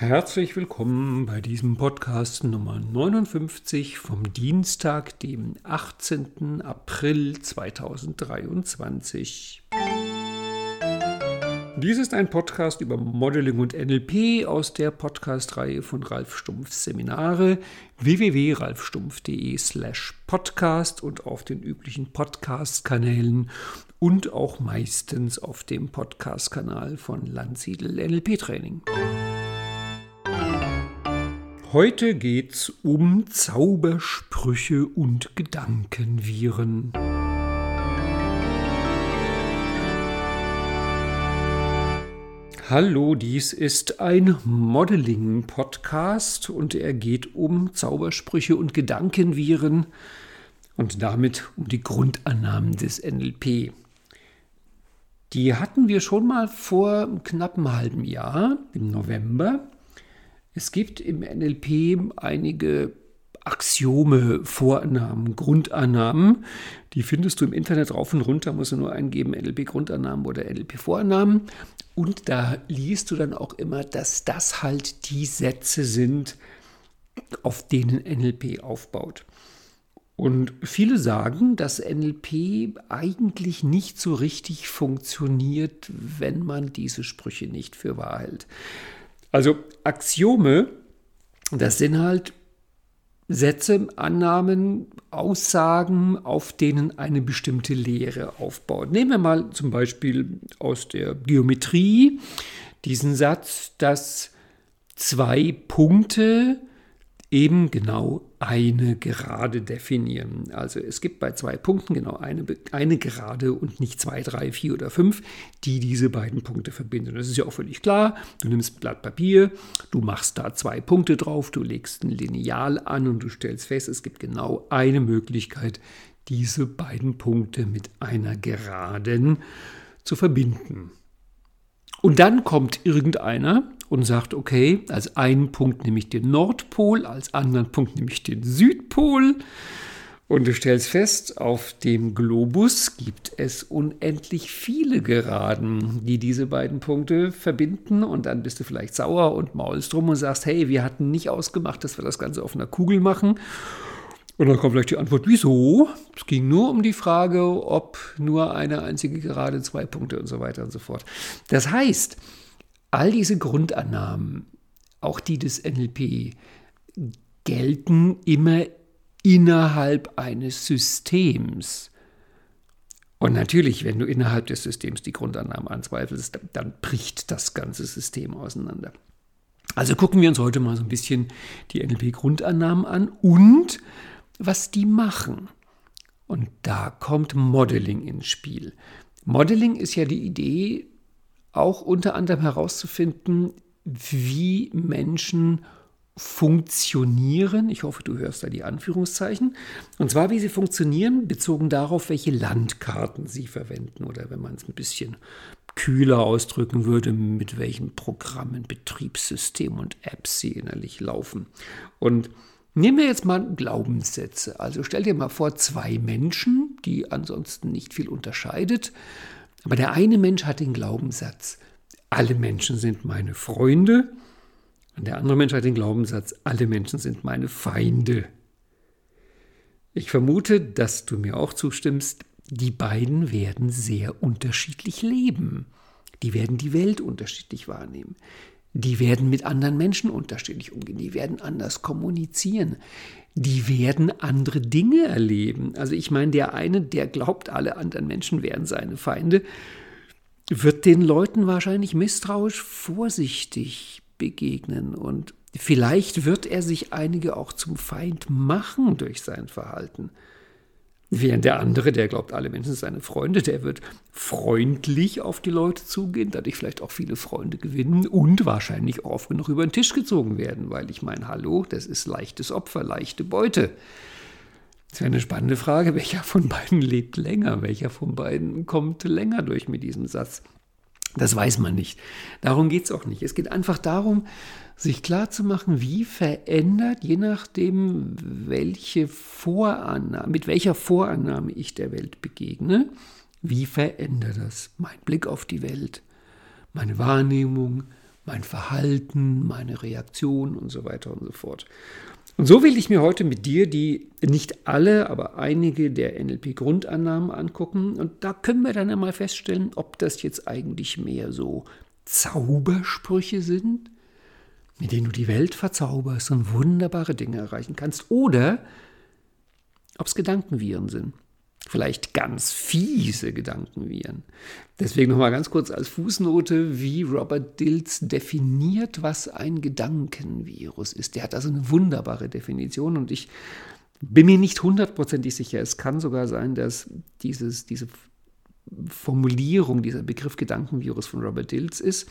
Herzlich willkommen bei diesem Podcast Nummer 59 vom Dienstag, dem 18. April 2023. Dies ist ein Podcast über Modeling und NLP aus der Podcast-Reihe von Ralf Stumpfs Seminare www.ralfstumpf.de slash podcast und auf den üblichen Podcast-Kanälen und auch meistens auf dem Podcast-Kanal von Landsiedel NLP Training. Heute geht's um Zaubersprüche und Gedankenviren. Hallo, dies ist ein Modeling-Podcast und er geht um Zaubersprüche und Gedankenviren und damit um die Grundannahmen des NLP. Die hatten wir schon mal vor knapp einem halben Jahr, im November. Es gibt im NLP einige Axiome, Vorannahmen, Grundannahmen. Die findest du im Internet rauf und runter, musst du nur eingeben, NLP-Grundannahmen oder NLP-Vorannahmen. Und da liest du dann auch immer, dass das halt die Sätze sind, auf denen NLP aufbaut. Und viele sagen, dass NLP eigentlich nicht so richtig funktioniert, wenn man diese Sprüche nicht für wahr hält. Also Axiome, das sind halt Sätze, Annahmen, Aussagen, auf denen eine bestimmte Lehre aufbaut. Nehmen wir mal zum Beispiel aus der Geometrie diesen Satz, dass zwei Punkte eben genau eine Gerade definieren. Also es gibt bei zwei Punkten genau eine, eine Gerade und nicht zwei, drei, vier oder fünf, die diese beiden Punkte verbinden. Das ist ja auch völlig klar. Du nimmst ein Blatt Papier, du machst da zwei Punkte drauf, du legst ein Lineal an und du stellst fest, es gibt genau eine Möglichkeit, diese beiden Punkte mit einer Geraden zu verbinden. Und dann kommt irgendeiner und sagt, okay, als einen Punkt nehme ich den Nordpol, als anderen Punkt nehme ich den Südpol. Und du stellst fest, auf dem Globus gibt es unendlich viele Geraden, die diese beiden Punkte verbinden. Und dann bist du vielleicht sauer und maulst drum und sagst, hey, wir hatten nicht ausgemacht, dass wir das Ganze auf einer Kugel machen. Und dann kommt vielleicht die Antwort, wieso? Es ging nur um die Frage, ob nur eine einzige Gerade zwei Punkte und so weiter und so fort. Das heißt, all diese Grundannahmen, auch die des NLP, gelten immer innerhalb eines Systems. Und natürlich, wenn du innerhalb des Systems die Grundannahmen anzweifelst, dann bricht das ganze System auseinander. Also gucken wir uns heute mal so ein bisschen die NLP-Grundannahmen an und was die machen. Und da kommt Modeling ins Spiel. Modeling ist ja die Idee, auch unter anderem herauszufinden, wie Menschen funktionieren. Ich hoffe, du hörst da die Anführungszeichen. Und zwar, wie sie funktionieren, bezogen darauf, welche Landkarten sie verwenden. Oder wenn man es ein bisschen kühler ausdrücken würde, mit welchen Programmen, Betriebssystemen und Apps sie innerlich laufen. Und Nehmen wir jetzt mal Glaubenssätze. Also stell dir mal vor, zwei Menschen, die ansonsten nicht viel unterscheidet, aber der eine Mensch hat den Glaubenssatz, alle Menschen sind meine Freunde, und der andere Mensch hat den Glaubenssatz, alle Menschen sind meine Feinde. Ich vermute, dass du mir auch zustimmst, die beiden werden sehr unterschiedlich leben. Die werden die Welt unterschiedlich wahrnehmen. Die werden mit anderen Menschen unterschiedlich umgehen, die werden anders kommunizieren, die werden andere Dinge erleben. Also ich meine, der eine, der glaubt, alle anderen Menschen wären seine Feinde, wird den Leuten wahrscheinlich misstrauisch vorsichtig begegnen und vielleicht wird er sich einige auch zum Feind machen durch sein Verhalten. Während der andere, der glaubt, alle Menschen sind seine Freunde, der wird freundlich auf die Leute zugehen, dadurch vielleicht auch viele Freunde gewinnen und wahrscheinlich oft genug über den Tisch gezogen werden, weil ich meine, hallo, das ist leichtes Opfer, leichte Beute. Das wäre eine spannende Frage, welcher von beiden lebt länger, welcher von beiden kommt länger durch mit diesem Satz. Das weiß man nicht. Darum geht es auch nicht. Es geht einfach darum, sich klarzumachen, wie verändert, je nachdem, welche Vorannahme, mit welcher Vorannahme ich der Welt begegne, wie verändert das mein Blick auf die Welt, meine Wahrnehmung, mein Verhalten, meine Reaktion und so weiter und so fort. Und so will ich mir heute mit dir die nicht alle, aber einige der NLP-Grundannahmen angucken. Und da können wir dann einmal feststellen, ob das jetzt eigentlich mehr so Zaubersprüche sind, mit denen du die Welt verzauberst und wunderbare Dinge erreichen kannst, oder ob es Gedankenviren sind vielleicht ganz fiese Gedankenviren. Deswegen nochmal ganz kurz als Fußnote, wie Robert Dills definiert, was ein Gedankenvirus ist. Der hat also eine wunderbare Definition und ich bin mir nicht hundertprozentig sicher. Es kann sogar sein, dass dieses, diese Formulierung, dieser Begriff Gedankenvirus von Robert Dills ist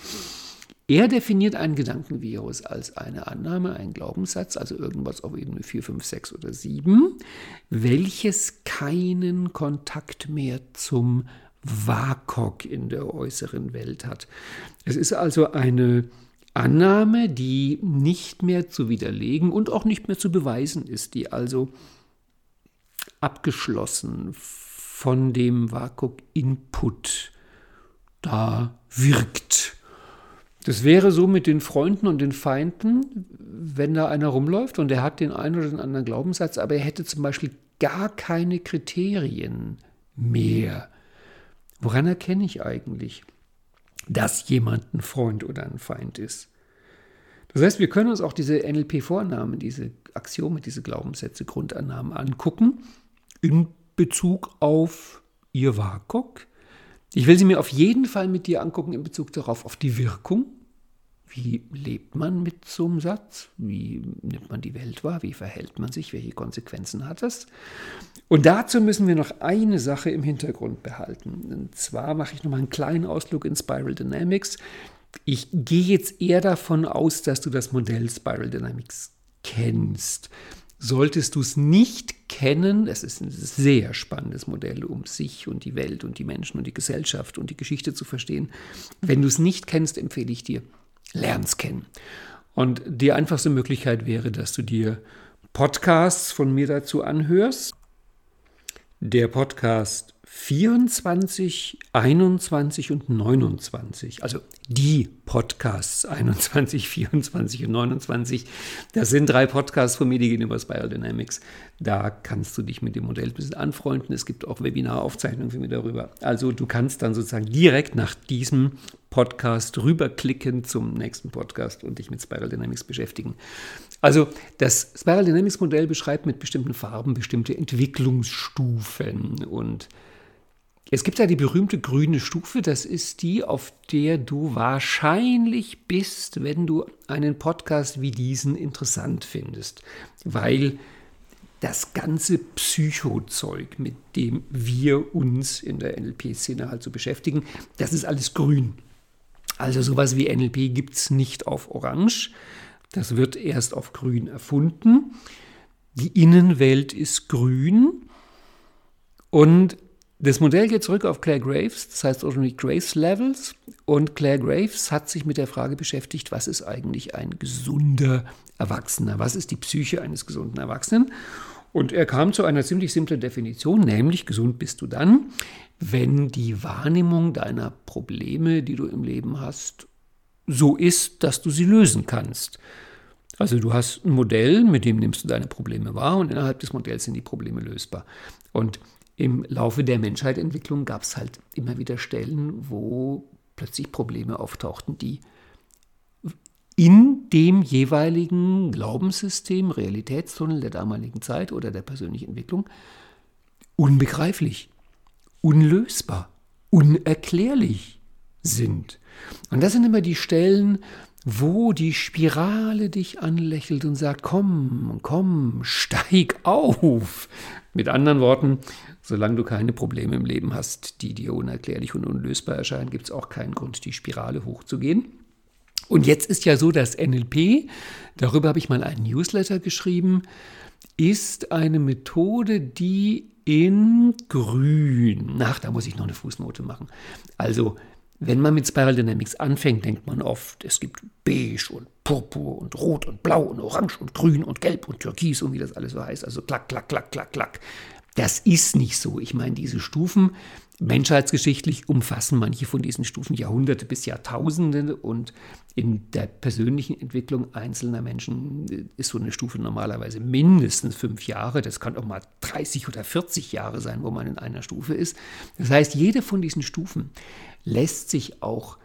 er definiert ein Gedankenvirus als eine Annahme, einen Glaubenssatz, also irgendwas auf Ebene 4, 5, 6 oder 7, welches keinen Kontakt mehr zum WAKOK in der äußeren Welt hat. Es ist also eine Annahme, die nicht mehr zu widerlegen und auch nicht mehr zu beweisen ist, die also abgeschlossen von dem WAKOK-Input da wirkt. Das wäre so mit den Freunden und den Feinden, wenn da einer rumläuft und er hat den einen oder den anderen Glaubenssatz, aber er hätte zum Beispiel gar keine Kriterien mehr. Woran erkenne ich eigentlich, dass jemand ein Freund oder ein Feind ist? Das heißt, wir können uns auch diese NLP-Vornamen, diese Axiome, diese Glaubenssätze, Grundannahmen angucken in Bezug auf ihr WAKOK. Ich will sie mir auf jeden Fall mit dir angucken in Bezug darauf, auf die Wirkung wie lebt man mit so einem Satz? Wie nimmt man die Welt wahr? Wie verhält man sich? Welche Konsequenzen hat das? Und dazu müssen wir noch eine Sache im Hintergrund behalten. Und zwar mache ich nochmal einen kleinen Ausflug in Spiral Dynamics. Ich gehe jetzt eher davon aus, dass du das Modell Spiral Dynamics kennst. Solltest du es nicht kennen, es ist ein sehr spannendes Modell, um sich und die Welt und die Menschen und die Gesellschaft und die Geschichte zu verstehen. Wenn du es nicht kennst, empfehle ich dir, lernst kennen. Und die einfachste Möglichkeit wäre, dass du dir Podcasts von mir dazu anhörst. Der Podcast 24, 21 und 29, also die Podcasts 21, 24 und 29, das sind drei Podcasts von mir, die gehen über Spiral Dynamics. Da kannst du dich mit dem Modell ein bisschen anfreunden. Es gibt auch Webinaraufzeichnungen für mich darüber. Also du kannst dann sozusagen direkt nach diesem Podcast rüberklicken zum nächsten Podcast und dich mit Spiral Dynamics beschäftigen. Also das Spiral Dynamics Modell beschreibt mit bestimmten Farben bestimmte Entwicklungsstufen und es gibt ja die berühmte grüne Stufe, das ist die, auf der du wahrscheinlich bist, wenn du einen Podcast wie diesen interessant findest, weil das ganze Psychozeug, mit dem wir uns in der NLP-Szene halt so beschäftigen, das ist alles grün. Also sowas wie NLP gibt es nicht auf Orange, das wird erst auf grün erfunden. Die Innenwelt ist grün und das Modell geht zurück auf Claire Graves, das heißt Ordinary Graves Levels. Und Claire Graves hat sich mit der Frage beschäftigt, was ist eigentlich ein gesunder Erwachsener? Was ist die Psyche eines gesunden Erwachsenen? Und er kam zu einer ziemlich simplen Definition, nämlich gesund bist du dann, wenn die Wahrnehmung deiner Probleme, die du im Leben hast, so ist, dass du sie lösen kannst. Also du hast ein Modell, mit dem nimmst du deine Probleme wahr und innerhalb des Modells sind die Probleme lösbar. Und im Laufe der Menschheitsentwicklung gab es halt immer wieder Stellen, wo plötzlich Probleme auftauchten, die in dem jeweiligen Glaubenssystem, Realitätstunnel der damaligen Zeit oder der persönlichen Entwicklung unbegreiflich, unlösbar, unerklärlich sind. Und das sind immer die Stellen, wo die Spirale dich anlächelt und sagt, komm, komm, steig auf. Mit anderen Worten, solange du keine Probleme im Leben hast, die dir unerklärlich und unlösbar erscheinen, gibt es auch keinen Grund, die Spirale hochzugehen. Und jetzt ist ja so, dass NLP, darüber habe ich mal einen Newsletter geschrieben, ist eine Methode, die in Grün, ach, da muss ich noch eine Fußnote machen. Also wenn man mit Spiral Dynamics anfängt, denkt man oft, es gibt beige und purpur und rot und blau und orange und grün und gelb und türkis und wie das alles so heißt. Also klack, klack, klack, klack, klack. Das ist nicht so. Ich meine, diese Stufen Menschheitsgeschichtlich umfassen manche von diesen Stufen Jahrhunderte bis Jahrtausende und in der persönlichen Entwicklung einzelner Menschen ist so eine Stufe normalerweise mindestens fünf Jahre. Das kann auch mal 30 oder 40 Jahre sein, wo man in einer Stufe ist. Das heißt, jede von diesen Stufen lässt sich auch,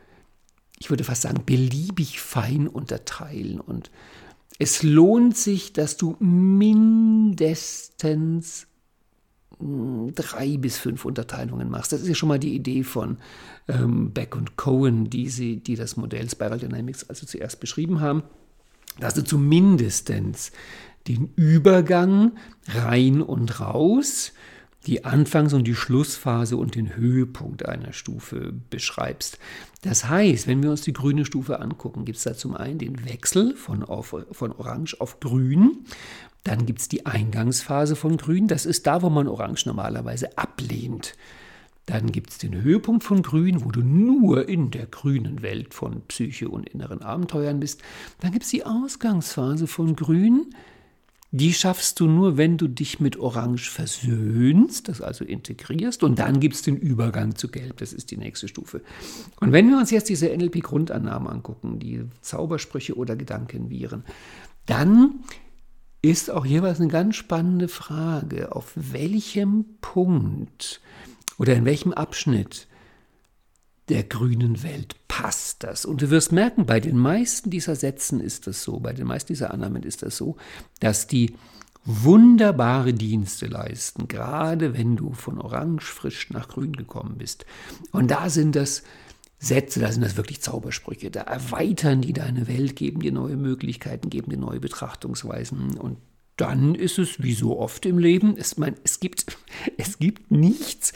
ich würde fast sagen, beliebig fein unterteilen und es lohnt sich, dass du mindestens drei bis fünf Unterteilungen machst. Das ist ja schon mal die Idee von ähm, Beck und Cohen, die, sie, die das Modell Spiral Dynamics also zuerst beschrieben haben, dass du zumindest den Übergang rein und raus, die Anfangs- und die Schlussphase und den Höhepunkt einer Stufe beschreibst. Das heißt, wenn wir uns die grüne Stufe angucken, gibt es da zum einen den Wechsel von, auf, von Orange auf Grün dann gibt es die Eingangsphase von Grün. Das ist da, wo man Orange normalerweise ablehnt. Dann gibt es den Höhepunkt von Grün, wo du nur in der grünen Welt von Psyche und inneren Abenteuern bist. Dann gibt es die Ausgangsphase von Grün. Die schaffst du nur, wenn du dich mit Orange versöhnst, das also integrierst. Und dann gibt es den Übergang zu Gelb. Das ist die nächste Stufe. Und wenn wir uns jetzt diese NLP-Grundannahmen angucken, die Zaubersprüche oder Gedankenviren, dann ist auch jeweils eine ganz spannende Frage, auf welchem Punkt oder in welchem Abschnitt der grünen Welt passt das. Und du wirst merken, bei den meisten dieser Sätzen ist das so, bei den meisten dieser Annahmen ist das so, dass die wunderbare Dienste leisten, gerade wenn du von orange frisch nach grün gekommen bist. Und da sind das Sätze, da sind das wirklich Zaubersprüche. Da erweitern die deine Welt, geben dir neue Möglichkeiten, geben dir neue Betrachtungsweisen. Und dann ist es wie so oft im Leben, es, mein, es, gibt, es gibt nichts,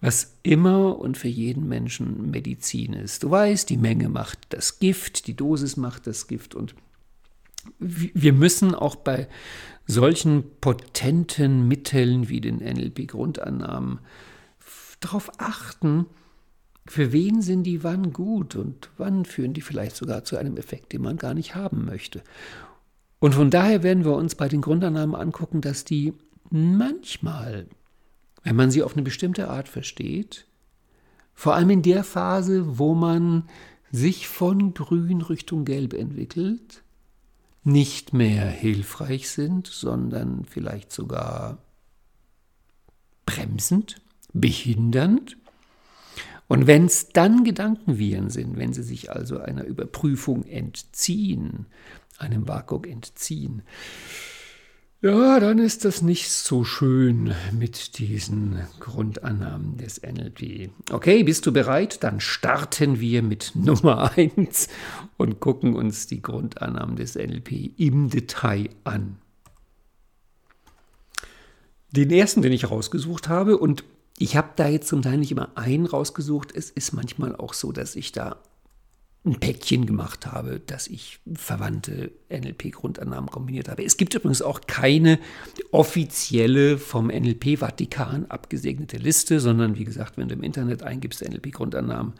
was immer und für jeden Menschen Medizin ist. Du weißt, die Menge macht das Gift, die Dosis macht das Gift. Und wir müssen auch bei solchen potenten Mitteln wie den NLP-Grundannahmen darauf achten, für wen sind die wann gut und wann führen die vielleicht sogar zu einem Effekt, den man gar nicht haben möchte. Und von daher werden wir uns bei den Grundannahmen angucken, dass die manchmal, wenn man sie auf eine bestimmte Art versteht, vor allem in der Phase, wo man sich von grün Richtung gelb entwickelt, nicht mehr hilfreich sind, sondern vielleicht sogar bremsend, behindernd. Und wenn es dann Gedankenviren sind, wenn sie sich also einer Überprüfung entziehen, einem WAKOK entziehen, ja, dann ist das nicht so schön mit diesen Grundannahmen des NLP. Okay, bist du bereit? Dann starten wir mit Nummer 1 und gucken uns die Grundannahmen des NLP im Detail an. Den ersten, den ich rausgesucht habe, und ich habe da jetzt zum Teil nicht immer einen rausgesucht. Es ist manchmal auch so, dass ich da ein Päckchen gemacht habe, dass ich verwandte NLP-Grundannahmen kombiniert habe. Es gibt übrigens auch keine offizielle vom NLP-Vatikan abgesegnete Liste, sondern wie gesagt, wenn du im Internet eingibst NLP-Grundannahmen,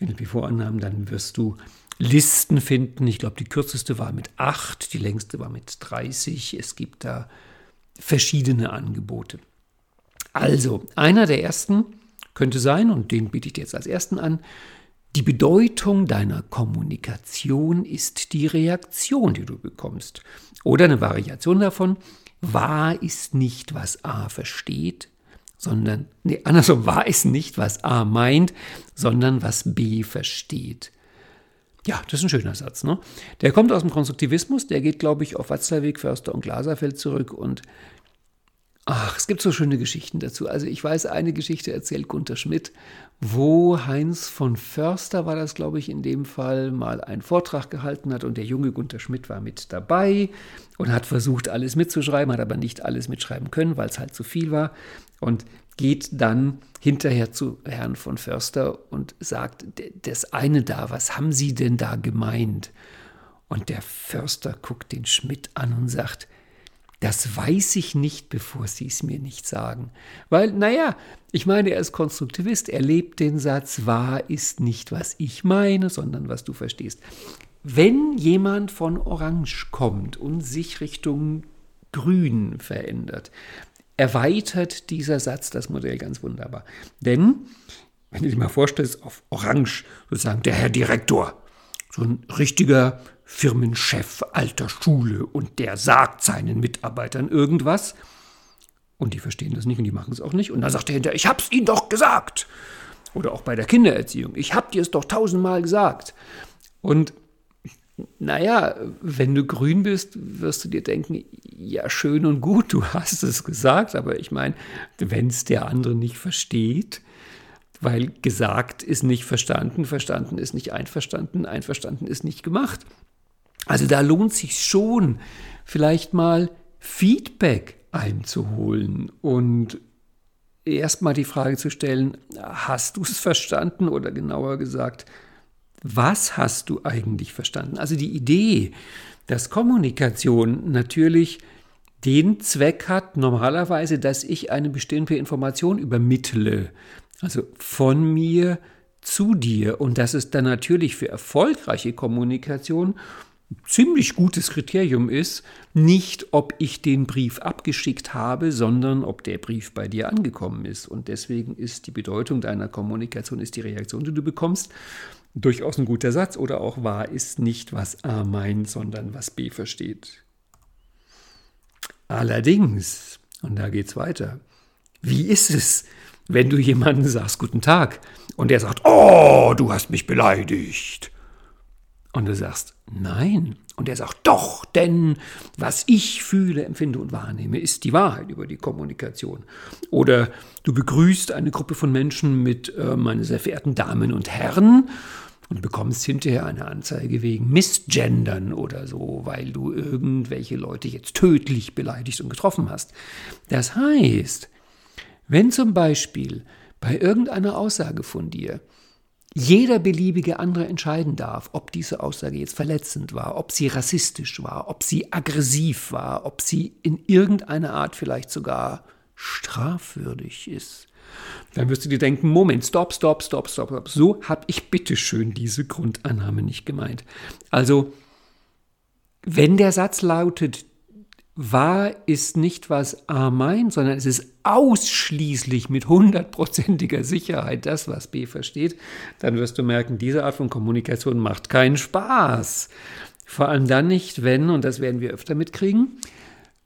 NLP-Vorannahmen, dann wirst du Listen finden. Ich glaube, die kürzeste war mit 8, die längste war mit 30. Es gibt da verschiedene Angebote. Also, einer der ersten könnte sein, und den biete ich dir jetzt als ersten an, die Bedeutung deiner Kommunikation ist die Reaktion, die du bekommst. Oder eine Variation davon, wahr ist nicht, was A versteht, sondern, nee, andersrum, wahr ist nicht, was A meint, sondern was B versteht. Ja, das ist ein schöner Satz. Ne? Der kommt aus dem Konstruktivismus, der geht, glaube ich, auf Watzlawick, Förster und Glaserfeld zurück und Ach, es gibt so schöne Geschichten dazu. Also ich weiß, eine Geschichte erzählt Gunther Schmidt, wo Heinz von Förster war das, glaube ich, in dem Fall mal einen Vortrag gehalten hat und der junge Gunther Schmidt war mit dabei und hat versucht, alles mitzuschreiben, hat aber nicht alles mitschreiben können, weil es halt zu viel war und geht dann hinterher zu Herrn von Förster und sagt, das eine da, was haben Sie denn da gemeint? Und der Förster guckt den Schmidt an und sagt, das weiß ich nicht, bevor Sie es mir nicht sagen. Weil, naja, ich meine, er ist Konstruktivist, er lebt den Satz, wahr ist nicht, was ich meine, sondern was du verstehst. Wenn jemand von Orange kommt und sich Richtung Grün verändert, erweitert dieser Satz das Modell ganz wunderbar. Denn, wenn du dir mal vorstellst, auf Orange sozusagen der Herr Direktor, so ein richtiger Firmenchef alter Schule und der sagt seinen Mitarbeitern irgendwas und die verstehen das nicht und die machen es auch nicht und dann sagt er hinterher, ich hab's ihnen doch gesagt. Oder auch bei der Kindererziehung, ich hab dir es doch tausendmal gesagt. Und naja, wenn du grün bist, wirst du dir denken, ja, schön und gut, du hast es gesagt, aber ich meine, wenn es der andere nicht versteht, weil gesagt ist nicht verstanden, verstanden ist nicht einverstanden, einverstanden ist nicht gemacht. Also da lohnt sich schon, vielleicht mal Feedback einzuholen und erstmal die Frage zu stellen, hast du es verstanden oder genauer gesagt, was hast du eigentlich verstanden? Also die Idee, dass Kommunikation natürlich den Zweck hat, normalerweise, dass ich eine bestimmte Information übermittle, also von mir zu dir und dass es dann natürlich für erfolgreiche Kommunikation ziemlich gutes Kriterium ist, nicht ob ich den Brief abgeschickt habe, sondern ob der Brief bei dir angekommen ist. Und deswegen ist die Bedeutung deiner Kommunikation, ist die Reaktion, die du bekommst, durchaus ein guter Satz oder auch wahr ist nicht, was A meint, sondern was B versteht. Allerdings, und da geht's weiter, wie ist es, wenn du jemandem sagst, guten Tag, und er sagt, oh, du hast mich beleidigt. Und du sagst, nein. Und er sagt, doch, denn was ich fühle, empfinde und wahrnehme, ist die Wahrheit über die Kommunikation. Oder du begrüßt eine Gruppe von Menschen mit, äh, meine sehr verehrten Damen und Herren, und bekommst hinterher eine Anzeige wegen Missgendern oder so, weil du irgendwelche Leute jetzt tödlich beleidigt und getroffen hast. Das heißt, wenn zum Beispiel bei irgendeiner Aussage von dir jeder beliebige andere entscheiden darf, ob diese Aussage jetzt verletzend war, ob sie rassistisch war, ob sie aggressiv war, ob sie in irgendeiner Art vielleicht sogar strafwürdig ist, dann wirst du dir denken, Moment, stopp, stopp, stopp, stopp, stopp. So habe ich bitteschön diese Grundannahme nicht gemeint. Also, wenn der Satz lautet, wahr ist nicht, was A meint, sondern es ist ausschließlich mit hundertprozentiger Sicherheit das, was B versteht, dann wirst du merken, diese Art von Kommunikation macht keinen Spaß. Vor allem dann nicht, wenn, und das werden wir öfter mitkriegen,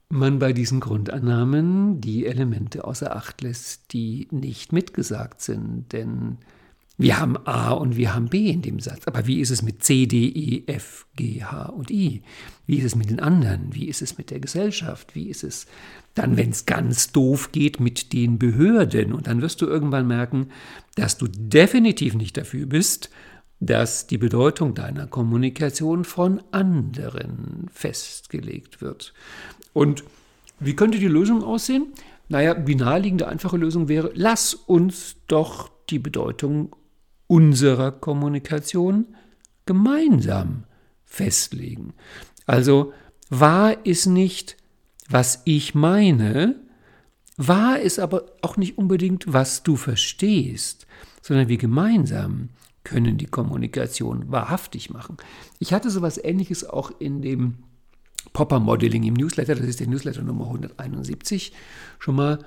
man bei diesen Grundannahmen die Elemente außer Acht lässt, die nicht mitgesagt sind. Denn wir haben A und wir haben B in dem Satz. Aber wie ist es mit C, D, E, F, G, H und I? Wie ist es mit den anderen? Wie ist es mit der Gesellschaft? Wie ist es dann, wenn es ganz doof geht, mit den Behörden? Und dann wirst du irgendwann merken, dass du definitiv nicht dafür bist, dass die Bedeutung deiner Kommunikation von anderen festgelegt wird. Und wie könnte die Lösung aussehen? Naja, die naheliegende, einfache Lösung wäre, lass uns doch die Bedeutung unserer Kommunikation gemeinsam festlegen. Also wahr ist nicht, was ich meine, wahr ist aber auch nicht unbedingt, was du verstehst, sondern wir gemeinsam können die Kommunikation wahrhaftig machen. Ich hatte sowas ähnliches auch in dem Popper Modeling im Newsletter, das ist der Newsletter Nummer 171, schon mal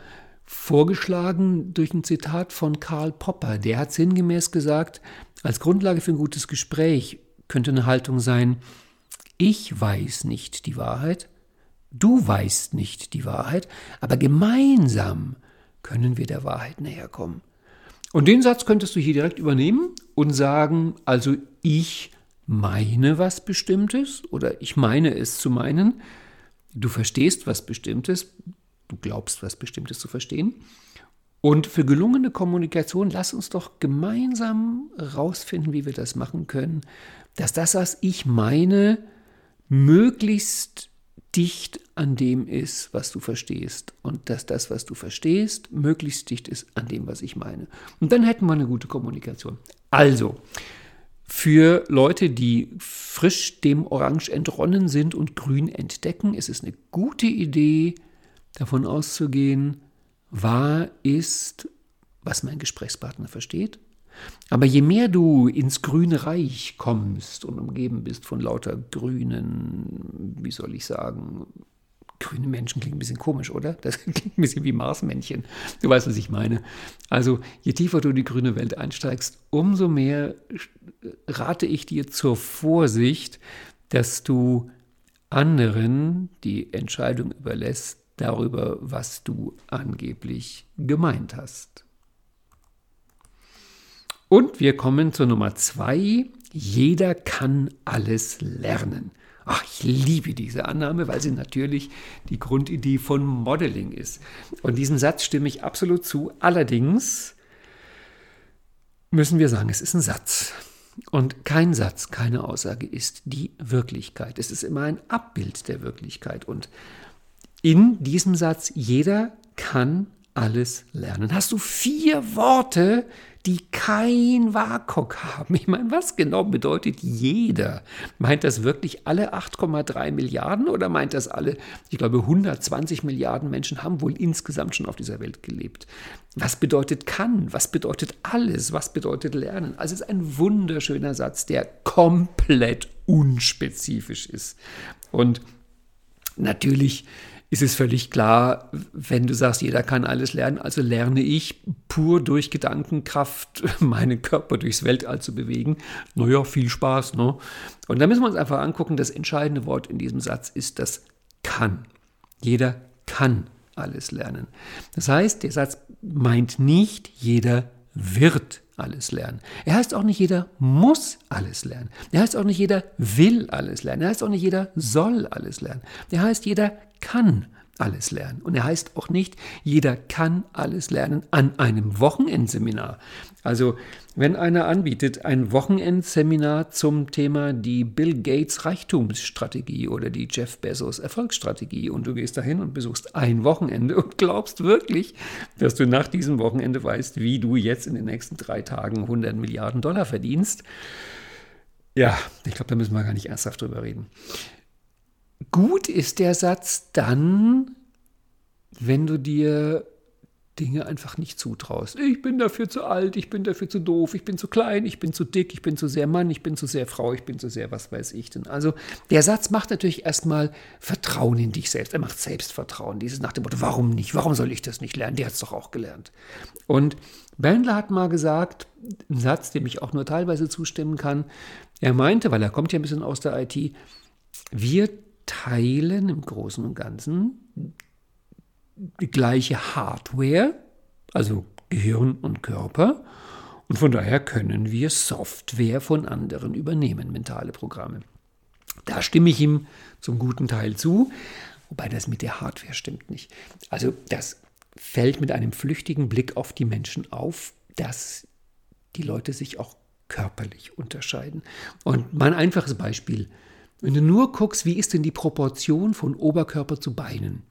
vorgeschlagen durch ein Zitat von Karl Popper. Der hat sinngemäß gesagt, als Grundlage für ein gutes Gespräch könnte eine Haltung sein, ich weiß nicht die Wahrheit, du weißt nicht die Wahrheit, aber gemeinsam können wir der Wahrheit näher kommen. Und den Satz könntest du hier direkt übernehmen und sagen, also ich meine was Bestimmtes oder ich meine es zu meinen. Du verstehst was Bestimmtes, du glaubst was Bestimmtes zu verstehen. Und für gelungene Kommunikation, lass uns doch gemeinsam rausfinden, wie wir das machen können, dass das, was ich meine, möglichst dicht an dem ist, was du verstehst. Und dass das, was du verstehst, möglichst dicht ist an dem, was ich meine. Und dann hätten wir eine gute Kommunikation. Also, für Leute, die frisch dem Orange entronnen sind und Grün entdecken, ist es eine gute Idee, davon auszugehen, wahr ist, was mein Gesprächspartner versteht. Aber je mehr du ins grüne Reich kommst und umgeben bist von lauter grünen, wie soll ich sagen, grüne Menschen klingt ein bisschen komisch, oder? Das klingt ein bisschen wie Marsmännchen. Du weißt, was ich meine. Also, je tiefer du in die grüne Welt einsteigst, umso mehr rate ich dir zur Vorsicht, dass du anderen die Entscheidung überlässt darüber, was du angeblich gemeint hast. Und wir kommen zur Nummer zwei. Jeder kann alles lernen. Ach, ich liebe diese Annahme, weil sie natürlich die Grundidee von Modeling ist. Und diesen Satz stimme ich absolut zu. Allerdings müssen wir sagen, es ist ein Satz. Und kein Satz, keine Aussage ist die Wirklichkeit. Es ist immer ein Abbild der Wirklichkeit. Und in diesem Satz, jeder kann alles lernen. Hast du vier Worte, die kein WAKOK haben. Ich meine, was genau bedeutet jeder? Meint das wirklich alle 8,3 Milliarden oder meint das alle, ich glaube, 120 Milliarden Menschen haben wohl insgesamt schon auf dieser Welt gelebt? Was bedeutet kann? Was bedeutet alles? Was bedeutet lernen? Also es ist ein wunderschöner Satz, der komplett unspezifisch ist. Und natürlich ist es völlig klar, wenn du sagst, jeder kann alles lernen, also lerne ich pur durch Gedankenkraft meinen Körper durchs Weltall zu bewegen. Naja, viel Spaß. Ne? Und da müssen wir uns einfach angucken, das entscheidende Wort in diesem Satz ist das kann. Jeder kann alles lernen. Das heißt, der Satz meint nicht, jeder wird alles lernen. Er heißt auch nicht jeder muss alles lernen. Er heißt auch nicht jeder will alles lernen. Er heißt auch nicht jeder soll alles lernen. Er heißt jeder kann alles lernen. Und er heißt auch nicht, jeder kann alles lernen an einem Wochenendseminar. Also wenn einer anbietet, ein Wochenendseminar zum Thema die Bill Gates Reichtumsstrategie oder die Jeff Bezos Erfolgsstrategie und du gehst dahin und besuchst ein Wochenende und glaubst wirklich, dass du nach diesem Wochenende weißt, wie du jetzt in den nächsten drei Tagen 100 Milliarden Dollar verdienst. Ja, ich glaube, da müssen wir gar nicht ernsthaft drüber reden. Gut ist der Satz dann, wenn du dir Dinge einfach nicht zutraust. Ich bin dafür zu alt, ich bin dafür zu doof, ich bin zu klein, ich bin zu dick, ich bin zu sehr Mann, ich bin zu sehr Frau, ich bin zu sehr was weiß ich denn. Also der Satz macht natürlich erstmal Vertrauen in dich selbst. Er macht Selbstvertrauen. Dieses nach dem Motto, warum nicht? Warum soll ich das nicht lernen? Der hat es doch auch gelernt. Und Bandler hat mal gesagt, einen Satz, dem ich auch nur teilweise zustimmen kann. Er meinte, weil er kommt ja ein bisschen aus der IT, wir teilen im Großen und Ganzen die gleiche Hardware, also Gehirn und Körper. Und von daher können wir Software von anderen übernehmen, mentale Programme. Da stimme ich ihm zum guten Teil zu, wobei das mit der Hardware stimmt nicht. Also das fällt mit einem flüchtigen Blick auf die Menschen auf, dass die Leute sich auch körperlich unterscheiden. Und mein einfaches Beispiel, wenn du nur guckst, wie ist denn die Proportion von Oberkörper zu Beinen?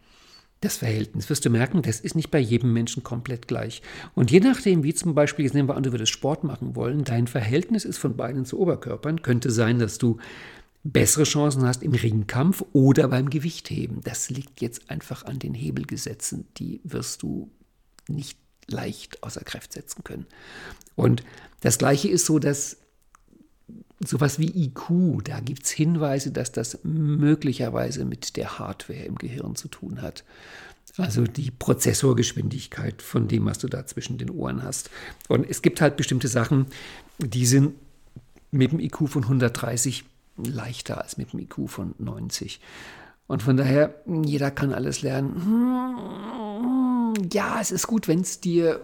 Das Verhältnis wirst du merken, das ist nicht bei jedem Menschen komplett gleich. Und je nachdem, wie zum Beispiel, jetzt nehmen wir an, du würdest Sport machen wollen, dein Verhältnis ist von Beinen zu Oberkörpern, könnte sein, dass du bessere Chancen hast im Ringkampf oder beim Gewichtheben. Das liegt jetzt einfach an den Hebelgesetzen, die wirst du nicht leicht außer Kraft setzen können. Und das Gleiche ist so, dass sowas wie IQ, da gibt es Hinweise, dass das möglicherweise mit der Hardware im Gehirn zu tun hat. Also die Prozessorgeschwindigkeit von dem, was du da zwischen den Ohren hast. Und es gibt halt bestimmte Sachen, die sind mit dem IQ von 130 leichter als mit dem IQ von 90. Und von daher, jeder kann alles lernen. Ja, es ist gut, wenn es dir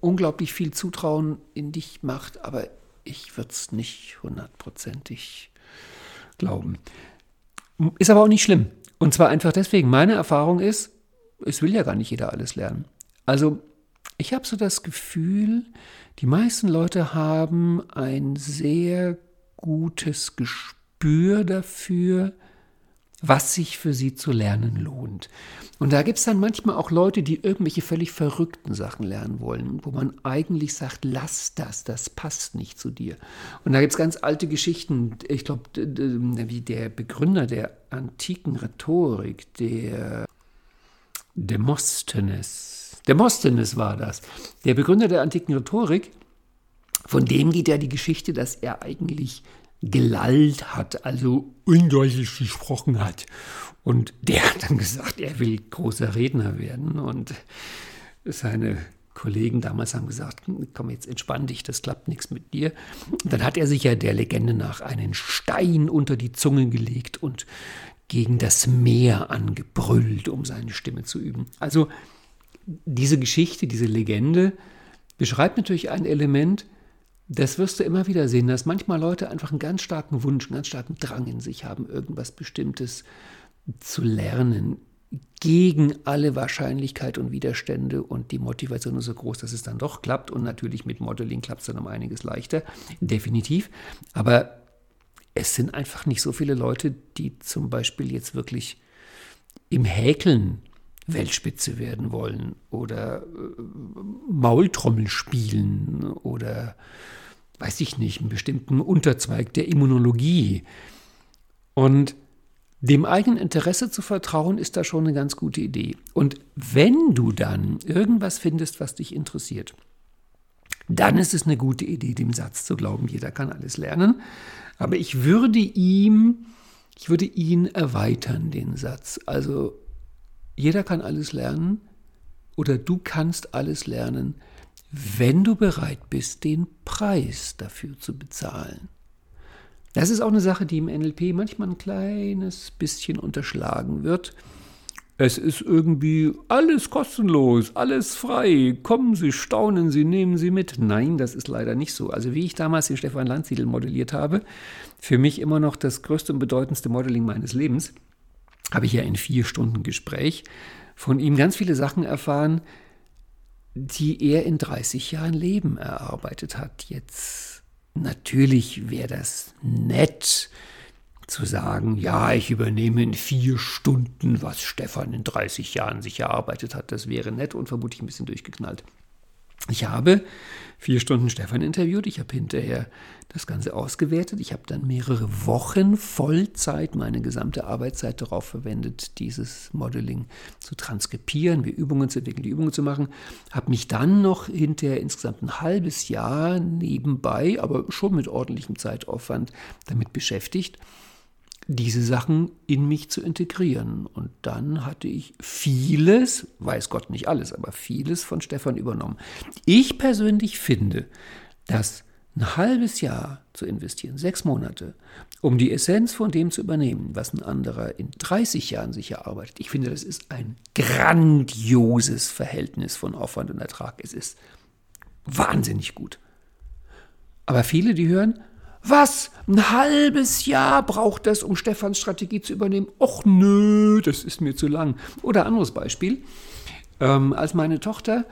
unglaublich viel Zutrauen in dich macht, aber ich würde es nicht hundertprozentig glauben. Ist aber auch nicht schlimm. Und zwar einfach deswegen, meine Erfahrung ist, es will ja gar nicht jeder alles lernen. Also ich habe so das Gefühl, die meisten Leute haben ein sehr gutes Gespür dafür, was sich für sie zu lernen lohnt. Und da gibt es dann manchmal auch Leute, die irgendwelche völlig verrückten Sachen lernen wollen, wo man eigentlich sagt, lass das, das passt nicht zu dir. Und da gibt es ganz alte Geschichten. Ich glaube, wie der Begründer der antiken Rhetorik, der Demosthenes, Demosthenes war das, der Begründer der antiken Rhetorik, von dem geht ja die Geschichte, dass er eigentlich gelallt hat, also undeutlich gesprochen hat Und der hat dann gesagt, er will großer Redner werden. Und seine Kollegen damals haben gesagt, komm jetzt entspann dich, das klappt nichts mit dir. Dann hat er sich ja der Legende nach einen Stein unter die Zunge gelegt und gegen das Meer angebrüllt, um seine Stimme zu üben. Also diese Geschichte, diese Legende beschreibt natürlich ein Element, das wirst du immer wieder sehen, dass manchmal Leute einfach einen ganz starken Wunsch, einen ganz starken Drang in sich haben, irgendwas Bestimmtes zu lernen, gegen alle Wahrscheinlichkeit und Widerstände und die Motivation ist so groß, dass es dann doch klappt und natürlich mit Modeling klappt es dann um einiges leichter, definitiv. Aber es sind einfach nicht so viele Leute, die zum Beispiel jetzt wirklich im Häkeln Weltspitze werden wollen oder äh, Maultrommel spielen oder weiß ich nicht, einen bestimmten Unterzweig der Immunologie. Und dem eigenen Interesse zu vertrauen, ist da schon eine ganz gute Idee. Und wenn du dann irgendwas findest, was dich interessiert, dann ist es eine gute Idee, dem Satz zu glauben, jeder kann alles lernen. Aber ich würde ihm, ich würde ihn erweitern, den Satz. Also jeder kann alles lernen oder du kannst alles lernen, wenn du bereit bist, den Preis dafür zu bezahlen. Das ist auch eine Sache, die im NLP manchmal ein kleines bisschen unterschlagen wird. Es ist irgendwie alles kostenlos, alles frei. Kommen Sie, staunen Sie, nehmen Sie mit. Nein, das ist leider nicht so. Also wie ich damals den Stefan Landsiedel modelliert habe, für mich immer noch das größte und bedeutendste Modeling meines Lebens, habe ich ja in vier Stunden Gespräch von ihm ganz viele Sachen erfahren, die er in 30 Jahren Leben erarbeitet hat. Jetzt Natürlich wäre das nett zu sagen, ja, ich übernehme in vier Stunden, was Stefan in 30 Jahren sich erarbeitet hat. Das wäre nett und vermutlich ein bisschen durchgeknallt. Ich habe vier Stunden Stefan interviewt. Ich habe hinterher das Ganze ausgewertet. Ich habe dann mehrere Wochen Vollzeit, meine gesamte Arbeitszeit darauf verwendet, dieses Modeling zu transkribieren, mir Übungen zu entwickeln, die Übungen zu machen. Habe mich dann noch hinterher insgesamt ein halbes Jahr nebenbei, aber schon mit ordentlichem Zeitaufwand damit beschäftigt diese Sachen in mich zu integrieren. Und dann hatte ich vieles, weiß Gott nicht alles, aber vieles von Stefan übernommen. Ich persönlich finde, dass ein halbes Jahr zu investieren, sechs Monate, um die Essenz von dem zu übernehmen, was ein anderer in 30 Jahren sich erarbeitet, ich finde, das ist ein grandioses Verhältnis von Aufwand und Ertrag. Es ist wahnsinnig gut. Aber viele, die hören, was? Ein halbes Jahr braucht das, um Stefans Strategie zu übernehmen? Och nö, das ist mir zu lang. Oder anderes Beispiel. Ähm, als meine Tochter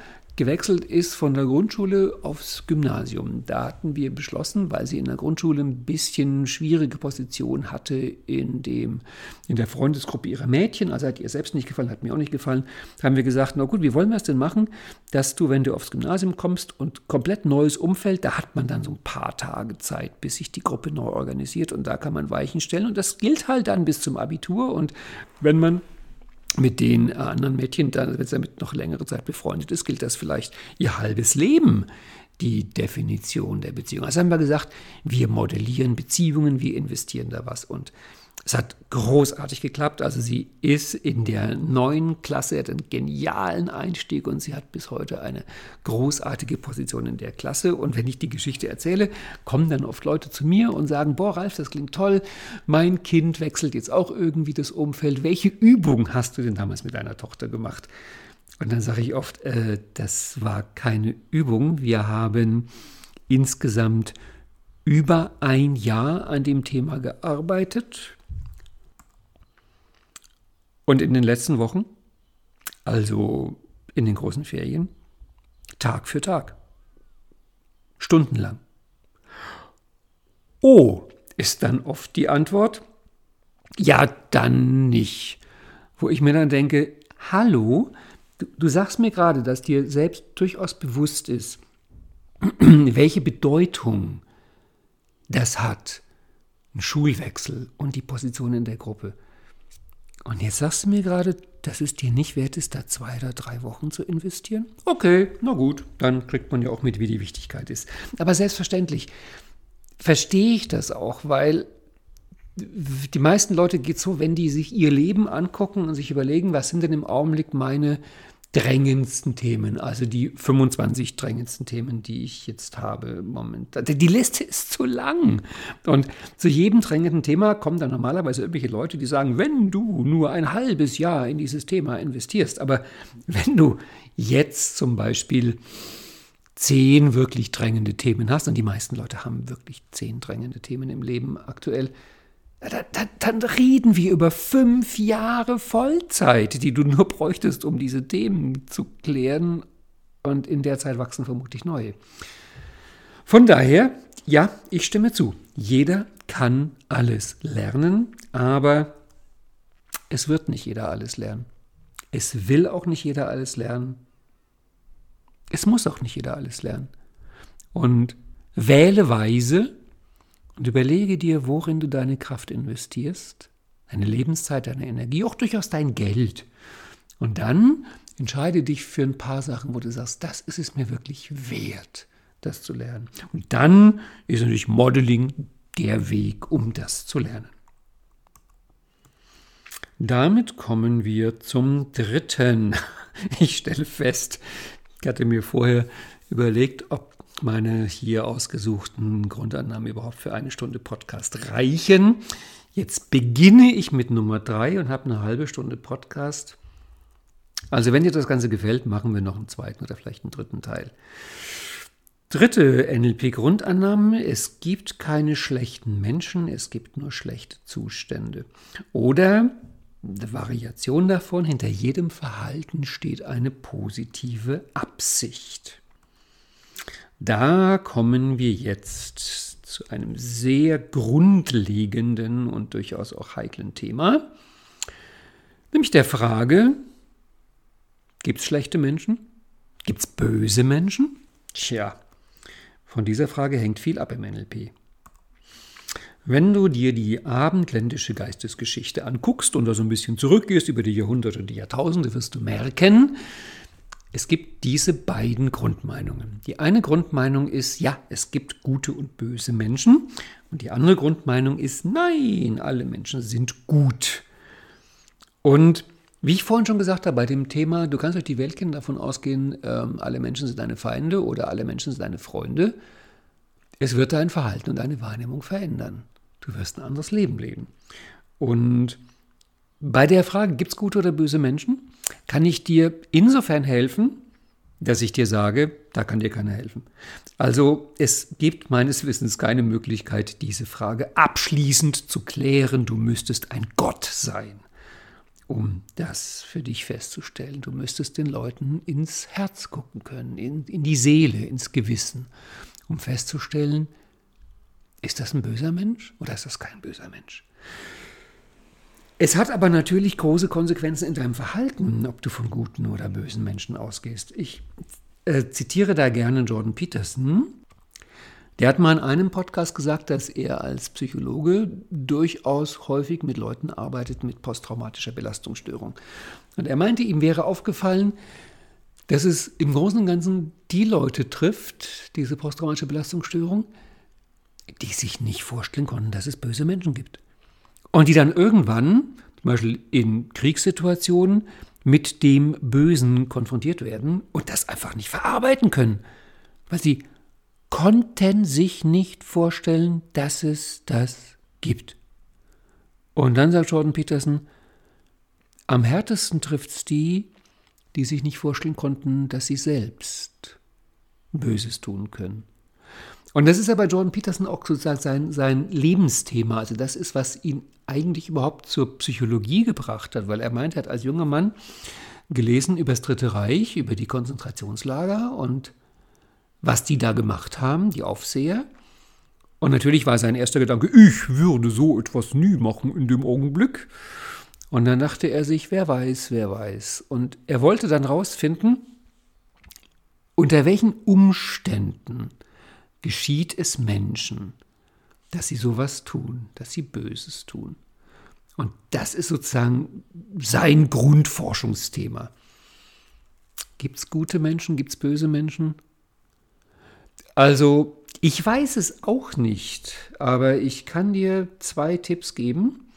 gewechselt ist von der Grundschule aufs Gymnasium. Da hatten wir beschlossen, weil sie in der Grundschule ein bisschen schwierige Position hatte in, dem, in der Freundesgruppe ihrer Mädchen, also hat ihr selbst nicht gefallen, hat mir auch nicht gefallen, haben wir gesagt, na gut, wie wollen wir es denn machen, dass du, wenn du aufs Gymnasium kommst und komplett neues Umfeld, da hat man dann so ein paar Tage Zeit, bis sich die Gruppe neu organisiert und da kann man Weichen stellen. Und das gilt halt dann bis zum Abitur. Und wenn man mit den äh, anderen Mädchen, dann, wenn sie damit noch längere Zeit befreundet ist, gilt das vielleicht ihr halbes Leben, die Definition der Beziehung. Also haben wir gesagt, wir modellieren Beziehungen, wir investieren da was und es hat großartig geklappt. Also sie ist in der neuen Klasse, hat einen genialen Einstieg und sie hat bis heute eine großartige Position in der Klasse. Und wenn ich die Geschichte erzähle, kommen dann oft Leute zu mir und sagen, boah, Ralf, das klingt toll. Mein Kind wechselt jetzt auch irgendwie das Umfeld. Welche Übung hast du denn damals mit deiner Tochter gemacht? Und dann sage ich oft, äh, das war keine Übung. Wir haben insgesamt über ein Jahr an dem Thema gearbeitet und in den letzten Wochen, also in den großen Ferien, Tag für Tag, stundenlang. Oh, ist dann oft die Antwort, ja, dann nicht. Wo ich mir dann denke, hallo, du, du sagst mir gerade, dass dir selbst durchaus bewusst ist, welche Bedeutung das hat, ein Schulwechsel und die Position in der Gruppe. Und jetzt sagst du mir gerade, dass es dir nicht wert ist, da zwei oder drei Wochen zu investieren? Okay, na gut, dann kriegt man ja auch mit, wie die Wichtigkeit ist. Aber selbstverständlich verstehe ich das auch, weil die meisten Leute geht so, wenn die sich ihr Leben angucken und sich überlegen, was sind denn im Augenblick meine drängendsten Themen, also die 25 drängendsten Themen, die ich jetzt habe Moment. Die Liste ist zu lang. Und zu jedem drängenden Thema kommen dann normalerweise irgendwelche Leute, die sagen, wenn du nur ein halbes Jahr in dieses Thema investierst, aber wenn du jetzt zum Beispiel zehn wirklich drängende Themen hast, und die meisten Leute haben wirklich zehn drängende Themen im Leben aktuell, dann, dann, reden wir über fünf Jahre Vollzeit, die du nur bräuchtest, um diese Themen zu klären. Und in der Zeit wachsen vermutlich neue. Von daher, ja, ich stimme zu. Jeder kann alles lernen, aber es wird nicht jeder alles lernen. Es will auch nicht jeder alles lernen. Es muss auch nicht jeder alles lernen. Und wähle weise, und überlege dir, worin du deine Kraft investierst, deine Lebenszeit, deine Energie, auch durchaus dein Geld. Und dann entscheide dich für ein paar Sachen, wo du sagst, das ist es mir wirklich wert, das zu lernen. Und dann ist natürlich Modeling der Weg, um das zu lernen. Damit kommen wir zum dritten. Ich stelle fest, ich hatte mir vorher überlegt, ob meine hier ausgesuchten Grundannahmen überhaupt für eine Stunde Podcast reichen. Jetzt beginne ich mit Nummer drei und habe eine halbe Stunde Podcast. Also wenn dir das Ganze gefällt, machen wir noch einen zweiten oder vielleicht einen dritten Teil. Dritte NLP-Grundannahme, es gibt keine schlechten Menschen, es gibt nur schlechte Zustände. Oder eine Variation davon, hinter jedem Verhalten steht eine positive Absicht. Da kommen wir jetzt zu einem sehr grundlegenden und durchaus auch heiklen Thema, nämlich der Frage, gibt es schlechte Menschen? Gibt es böse Menschen? Tja, von dieser Frage hängt viel ab im NLP. Wenn du dir die abendländische Geistesgeschichte anguckst und da so ein bisschen zurückgehst über die Jahrhunderte und die Jahrtausende, wirst du merken, es gibt diese beiden Grundmeinungen. Die eine Grundmeinung ist, ja, es gibt gute und böse Menschen. Und die andere Grundmeinung ist, nein, alle Menschen sind gut. Und wie ich vorhin schon gesagt habe, bei dem Thema, du kannst durch die Welt kennen, davon ausgehen, ähm, alle Menschen sind deine Feinde oder alle Menschen sind deine Freunde. Es wird dein Verhalten und deine Wahrnehmung verändern. Du wirst ein anderes Leben leben. Und bei der Frage, gibt es gute oder böse Menschen, kann ich dir insofern helfen, dass ich dir sage, da kann dir keiner helfen. Also es gibt meines Wissens keine Möglichkeit, diese Frage abschließend zu klären. Du müsstest ein Gott sein, um das für dich festzustellen. Du müsstest den Leuten ins Herz gucken können, in, in die Seele, ins Gewissen, um festzustellen, ist das ein böser Mensch oder ist das kein böser Mensch? Es hat aber natürlich große Konsequenzen in deinem Verhalten, ob du von guten oder bösen Menschen ausgehst. Ich äh, zitiere da gerne Jordan Peterson. Der hat mal in einem Podcast gesagt, dass er als Psychologe durchaus häufig mit Leuten arbeitet mit posttraumatischer Belastungsstörung. Und er meinte, ihm wäre aufgefallen, dass es im Großen und Ganzen die Leute trifft, diese posttraumatische Belastungsstörung, die sich nicht vorstellen konnten, dass es böse Menschen gibt. Und die dann irgendwann, zum Beispiel in Kriegssituationen, mit dem Bösen konfrontiert werden und das einfach nicht verarbeiten können, weil sie konnten sich nicht vorstellen, dass es das gibt. Und dann sagt Jordan Peterson, am härtesten trifft es die, die sich nicht vorstellen konnten, dass sie selbst Böses tun können. Und das ist ja bei Jordan Peterson auch sozusagen sein, sein Lebensthema. Also das ist, was ihn eigentlich überhaupt zur Psychologie gebracht hat, weil er meint, er hat als junger Mann gelesen über das Dritte Reich, über die Konzentrationslager und was die da gemacht haben, die Aufseher. Und natürlich war sein erster Gedanke, ich würde so etwas nie machen in dem Augenblick. Und dann dachte er sich, wer weiß, wer weiß. Und er wollte dann rausfinden, unter welchen Umständen geschieht es Menschen, dass sie sowas tun, dass sie Böses tun. Und das ist sozusagen sein Grundforschungsthema. Gibt es gute Menschen, gibt es böse Menschen? Also, ich weiß es auch nicht, aber ich kann dir zwei Tipps geben.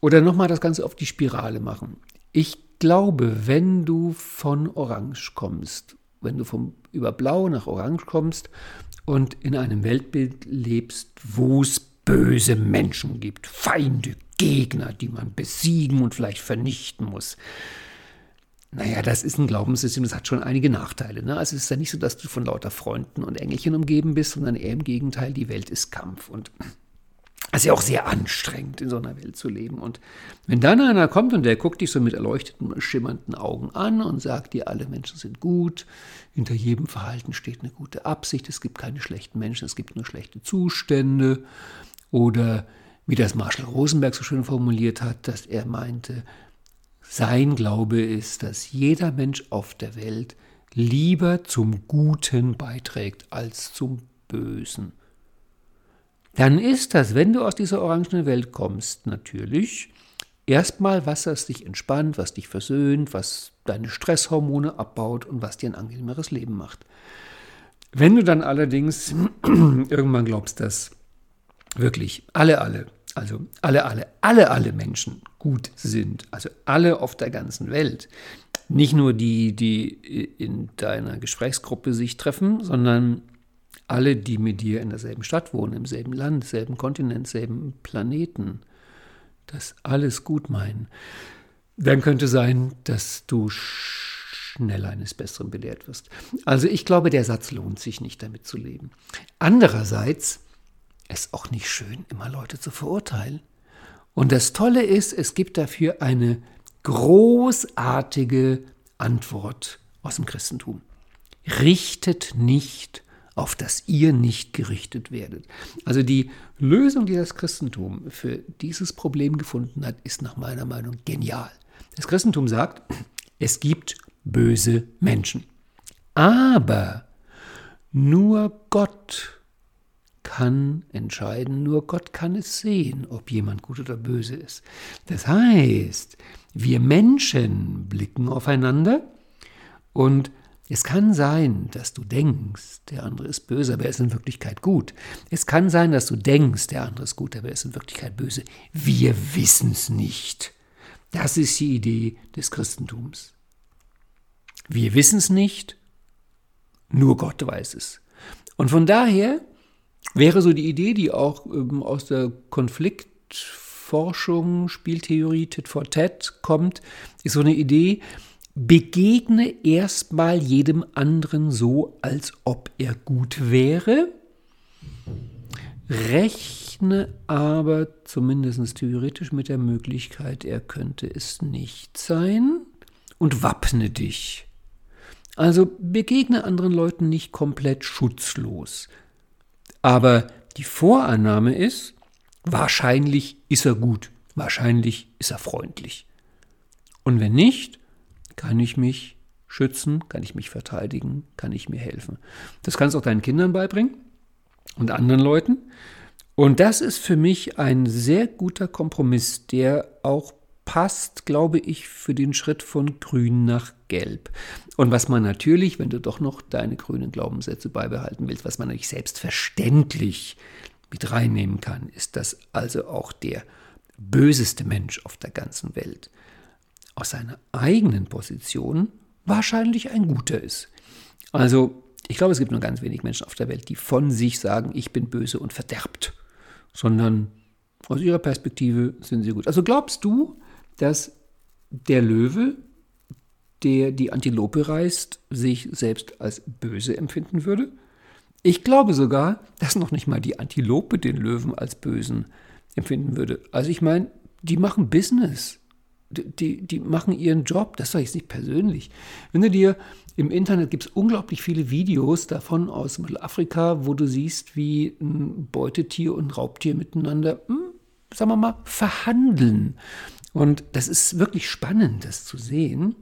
Oder nochmal das Ganze auf die Spirale machen. Ich glaube, wenn du von Orange kommst, wenn du vom, über Blau nach Orange kommst und in einem Weltbild lebst, wo es böse Menschen gibt, Feinde, Gegner, die man besiegen und vielleicht vernichten muss. Naja, das ist ein Glaubenssystem, das hat schon einige Nachteile. Ne? Also es ist ja nicht so, dass du von lauter Freunden und Engelchen umgeben bist, sondern eher im Gegenteil, die Welt ist Kampf. Und ist ja auch sehr anstrengend, in so einer Welt zu leben. Und wenn dann einer kommt und der guckt dich so mit erleuchteten, schimmernden Augen an und sagt dir, alle Menschen sind gut, hinter jedem Verhalten steht eine gute Absicht, es gibt keine schlechten Menschen, es gibt nur schlechte Zustände. Oder wie das Marshall Rosenberg so schön formuliert hat, dass er meinte, sein Glaube ist, dass jeder Mensch auf der Welt lieber zum Guten beiträgt als zum Bösen dann ist das, wenn du aus dieser orangenen Welt kommst, natürlich erstmal was, das dich entspannt, was dich versöhnt, was deine Stresshormone abbaut und was dir ein angenehmeres Leben macht. Wenn du dann allerdings irgendwann glaubst, dass wirklich alle, alle, also alle, alle, alle, alle Menschen gut sind, also alle auf der ganzen Welt, nicht nur die, die in deiner Gesprächsgruppe sich treffen, sondern alle, die mit dir in derselben Stadt wohnen, im selben Land, selben Kontinent, selben Planeten, das alles gut meinen, dann könnte sein, dass du schnell eines Besseren belehrt wirst. Also ich glaube, der Satz lohnt sich nicht, damit zu leben. Andererseits ist auch nicht schön, immer Leute zu verurteilen. Und das Tolle ist, es gibt dafür eine großartige Antwort aus dem Christentum. Richtet nicht auf das ihr nicht gerichtet werdet. Also die Lösung, die das Christentum für dieses Problem gefunden hat, ist nach meiner Meinung genial. Das Christentum sagt, es gibt böse Menschen. Aber nur Gott kann entscheiden, nur Gott kann es sehen, ob jemand gut oder böse ist. Das heißt, wir Menschen blicken aufeinander und es kann sein, dass du denkst, der andere ist böse, aber er ist in Wirklichkeit gut. Es kann sein, dass du denkst, der andere ist gut, aber er ist in Wirklichkeit böse. Wir wissen es nicht. Das ist die Idee des Christentums. Wir wissen es nicht, nur Gott weiß es. Und von daher wäre so die Idee, die auch ähm, aus der Konfliktforschung, Spieltheorie, Tit for Tat kommt, ist so eine Idee, begegne erstmal jedem anderen so, als ob er gut wäre, rechne aber zumindest theoretisch mit der Möglichkeit, er könnte es nicht sein und wappne dich. Also begegne anderen Leuten nicht komplett schutzlos. Aber die Vorannahme ist, wahrscheinlich ist er gut, wahrscheinlich ist er freundlich. Und wenn nicht, kann ich mich schützen? Kann ich mich verteidigen? Kann ich mir helfen? Das kannst du auch deinen Kindern beibringen und anderen Leuten. Und das ist für mich ein sehr guter Kompromiss, der auch passt, glaube ich, für den Schritt von grün nach gelb. Und was man natürlich, wenn du doch noch deine grünen Glaubenssätze beibehalten willst, was man natürlich selbstverständlich mit reinnehmen kann, ist, dass also auch der böseste Mensch auf der ganzen Welt aus seiner eigenen Position wahrscheinlich ein guter ist. Also, ich glaube, es gibt nur ganz wenig Menschen auf der Welt, die von sich sagen, ich bin böse und verderbt, sondern aus ihrer Perspektive sind sie gut. Also glaubst du, dass der Löwe, der die Antilope reißt, sich selbst als böse empfinden würde? Ich glaube sogar, dass noch nicht mal die Antilope den Löwen als bösen empfinden würde. Also ich meine, die machen Business die, die machen ihren Job, das sage ich nicht persönlich. Wenn du dir im Internet gibt es unglaublich viele Videos davon aus Mittelafrika, wo du siehst, wie ein Beutetier und ein Raubtier miteinander, hm, sagen wir mal, verhandeln. Und das ist wirklich spannend, das zu sehen,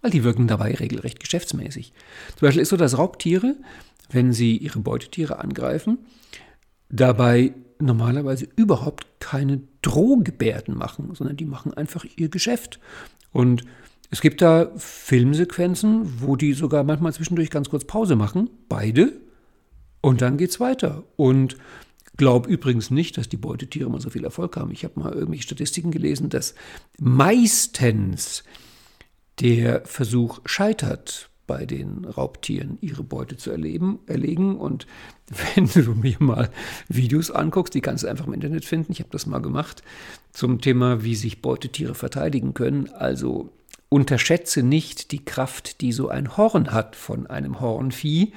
weil die wirken dabei regelrecht geschäftsmäßig. Zum Beispiel ist so, dass Raubtiere, wenn sie ihre Beutetiere angreifen, dabei normalerweise überhaupt keine Drohgebärden machen, sondern die machen einfach ihr Geschäft. Und Es gibt da Filmsequenzen, wo die sogar manchmal zwischendurch ganz kurz Pause machen, beide, und dann geht's weiter. Und glaub übrigens nicht, dass die Beutetiere immer so viel Erfolg haben. Ich habe mal irgendwelche Statistiken gelesen, dass meistens der Versuch scheitert, bei den Raubtieren ihre Beute zu erleben, erlegen. Und wenn du mir mal Videos anguckst, die kannst du einfach im Internet finden, ich habe das mal gemacht, zum Thema, wie sich Beutetiere verteidigen können. Also unterschätze nicht die Kraft, die so ein Horn hat von einem Hornvieh,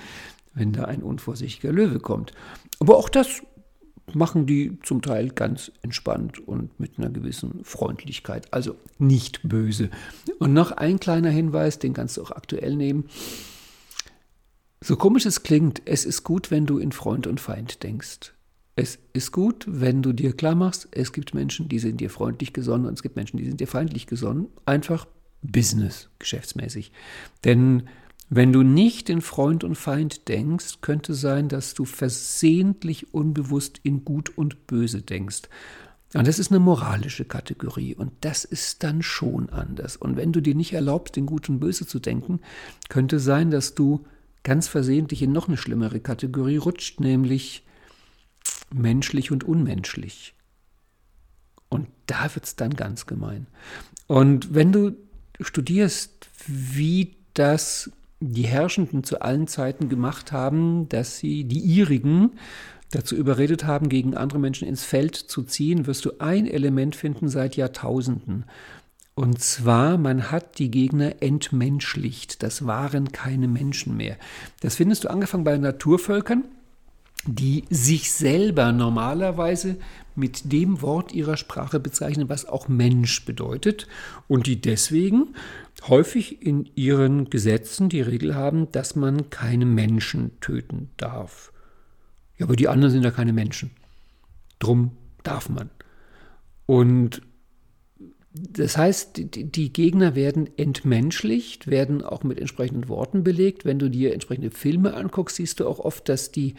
wenn da ein unvorsichtiger Löwe kommt. Aber auch das machen die zum Teil ganz entspannt und mit einer gewissen Freundlichkeit, also nicht böse. Und noch ein kleiner Hinweis, den kannst du auch aktuell nehmen. So komisch es klingt, es ist gut, wenn du in Freund und Feind denkst. Es ist gut, wenn du dir klar machst, es gibt Menschen, die sind dir freundlich gesonnen und es gibt Menschen, die sind dir feindlich gesonnen. Einfach Business, geschäftsmäßig. Denn wenn du nicht in Freund und Feind denkst, könnte sein, dass du versehentlich unbewusst in Gut und Böse denkst. Und das ist eine moralische Kategorie und das ist dann schon anders. Und wenn du dir nicht erlaubst, in Gut und Böse zu denken, könnte sein, dass du ganz versehentlich in noch eine schlimmere Kategorie rutscht, nämlich menschlich und unmenschlich. Und da wird es dann ganz gemein. Und wenn du studierst, wie das die Herrschenden zu allen Zeiten gemacht haben, dass sie die ihrigen dazu überredet haben, gegen andere Menschen ins Feld zu ziehen, wirst du ein Element finden seit Jahrtausenden. Und zwar, man hat die Gegner entmenschlicht. Das waren keine Menschen mehr. Das findest du angefangen bei Naturvölkern, die sich selber normalerweise mit dem Wort ihrer Sprache bezeichnen, was auch Mensch bedeutet und die deswegen häufig in ihren Gesetzen die Regel haben, dass man keine Menschen töten darf. Ja, aber die anderen sind ja keine Menschen. Drum darf man. Und das heißt, die Gegner werden entmenschlicht, werden auch mit entsprechenden Worten belegt. Wenn du dir entsprechende Filme anguckst, siehst du auch oft, dass die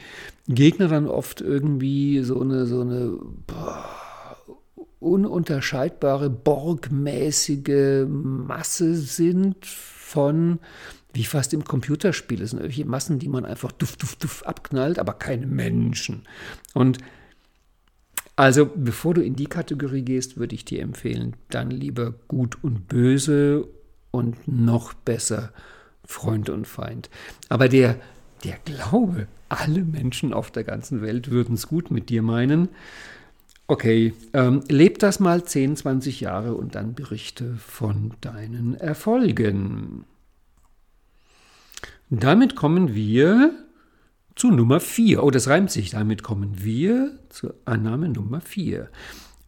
Gegner dann oft irgendwie so eine, so eine boah, ununterscheidbare, borgmäßige Masse sind von, wie fast im Computerspiel. Es sind irgendwelche Massen, die man einfach duff, duff, duff abknallt, aber keine Menschen. Und also, bevor du in die Kategorie gehst, würde ich dir empfehlen, dann lieber gut und böse und noch besser Freund und Feind. Aber der, der Glaube, alle Menschen auf der ganzen Welt würden es gut mit dir meinen. Okay, ähm, leb das mal 10, 20 Jahre und dann berichte von deinen Erfolgen. Damit kommen wir zu Nummer 4. Oh, das reimt sich. Damit kommen wir zur Annahme Nummer 4.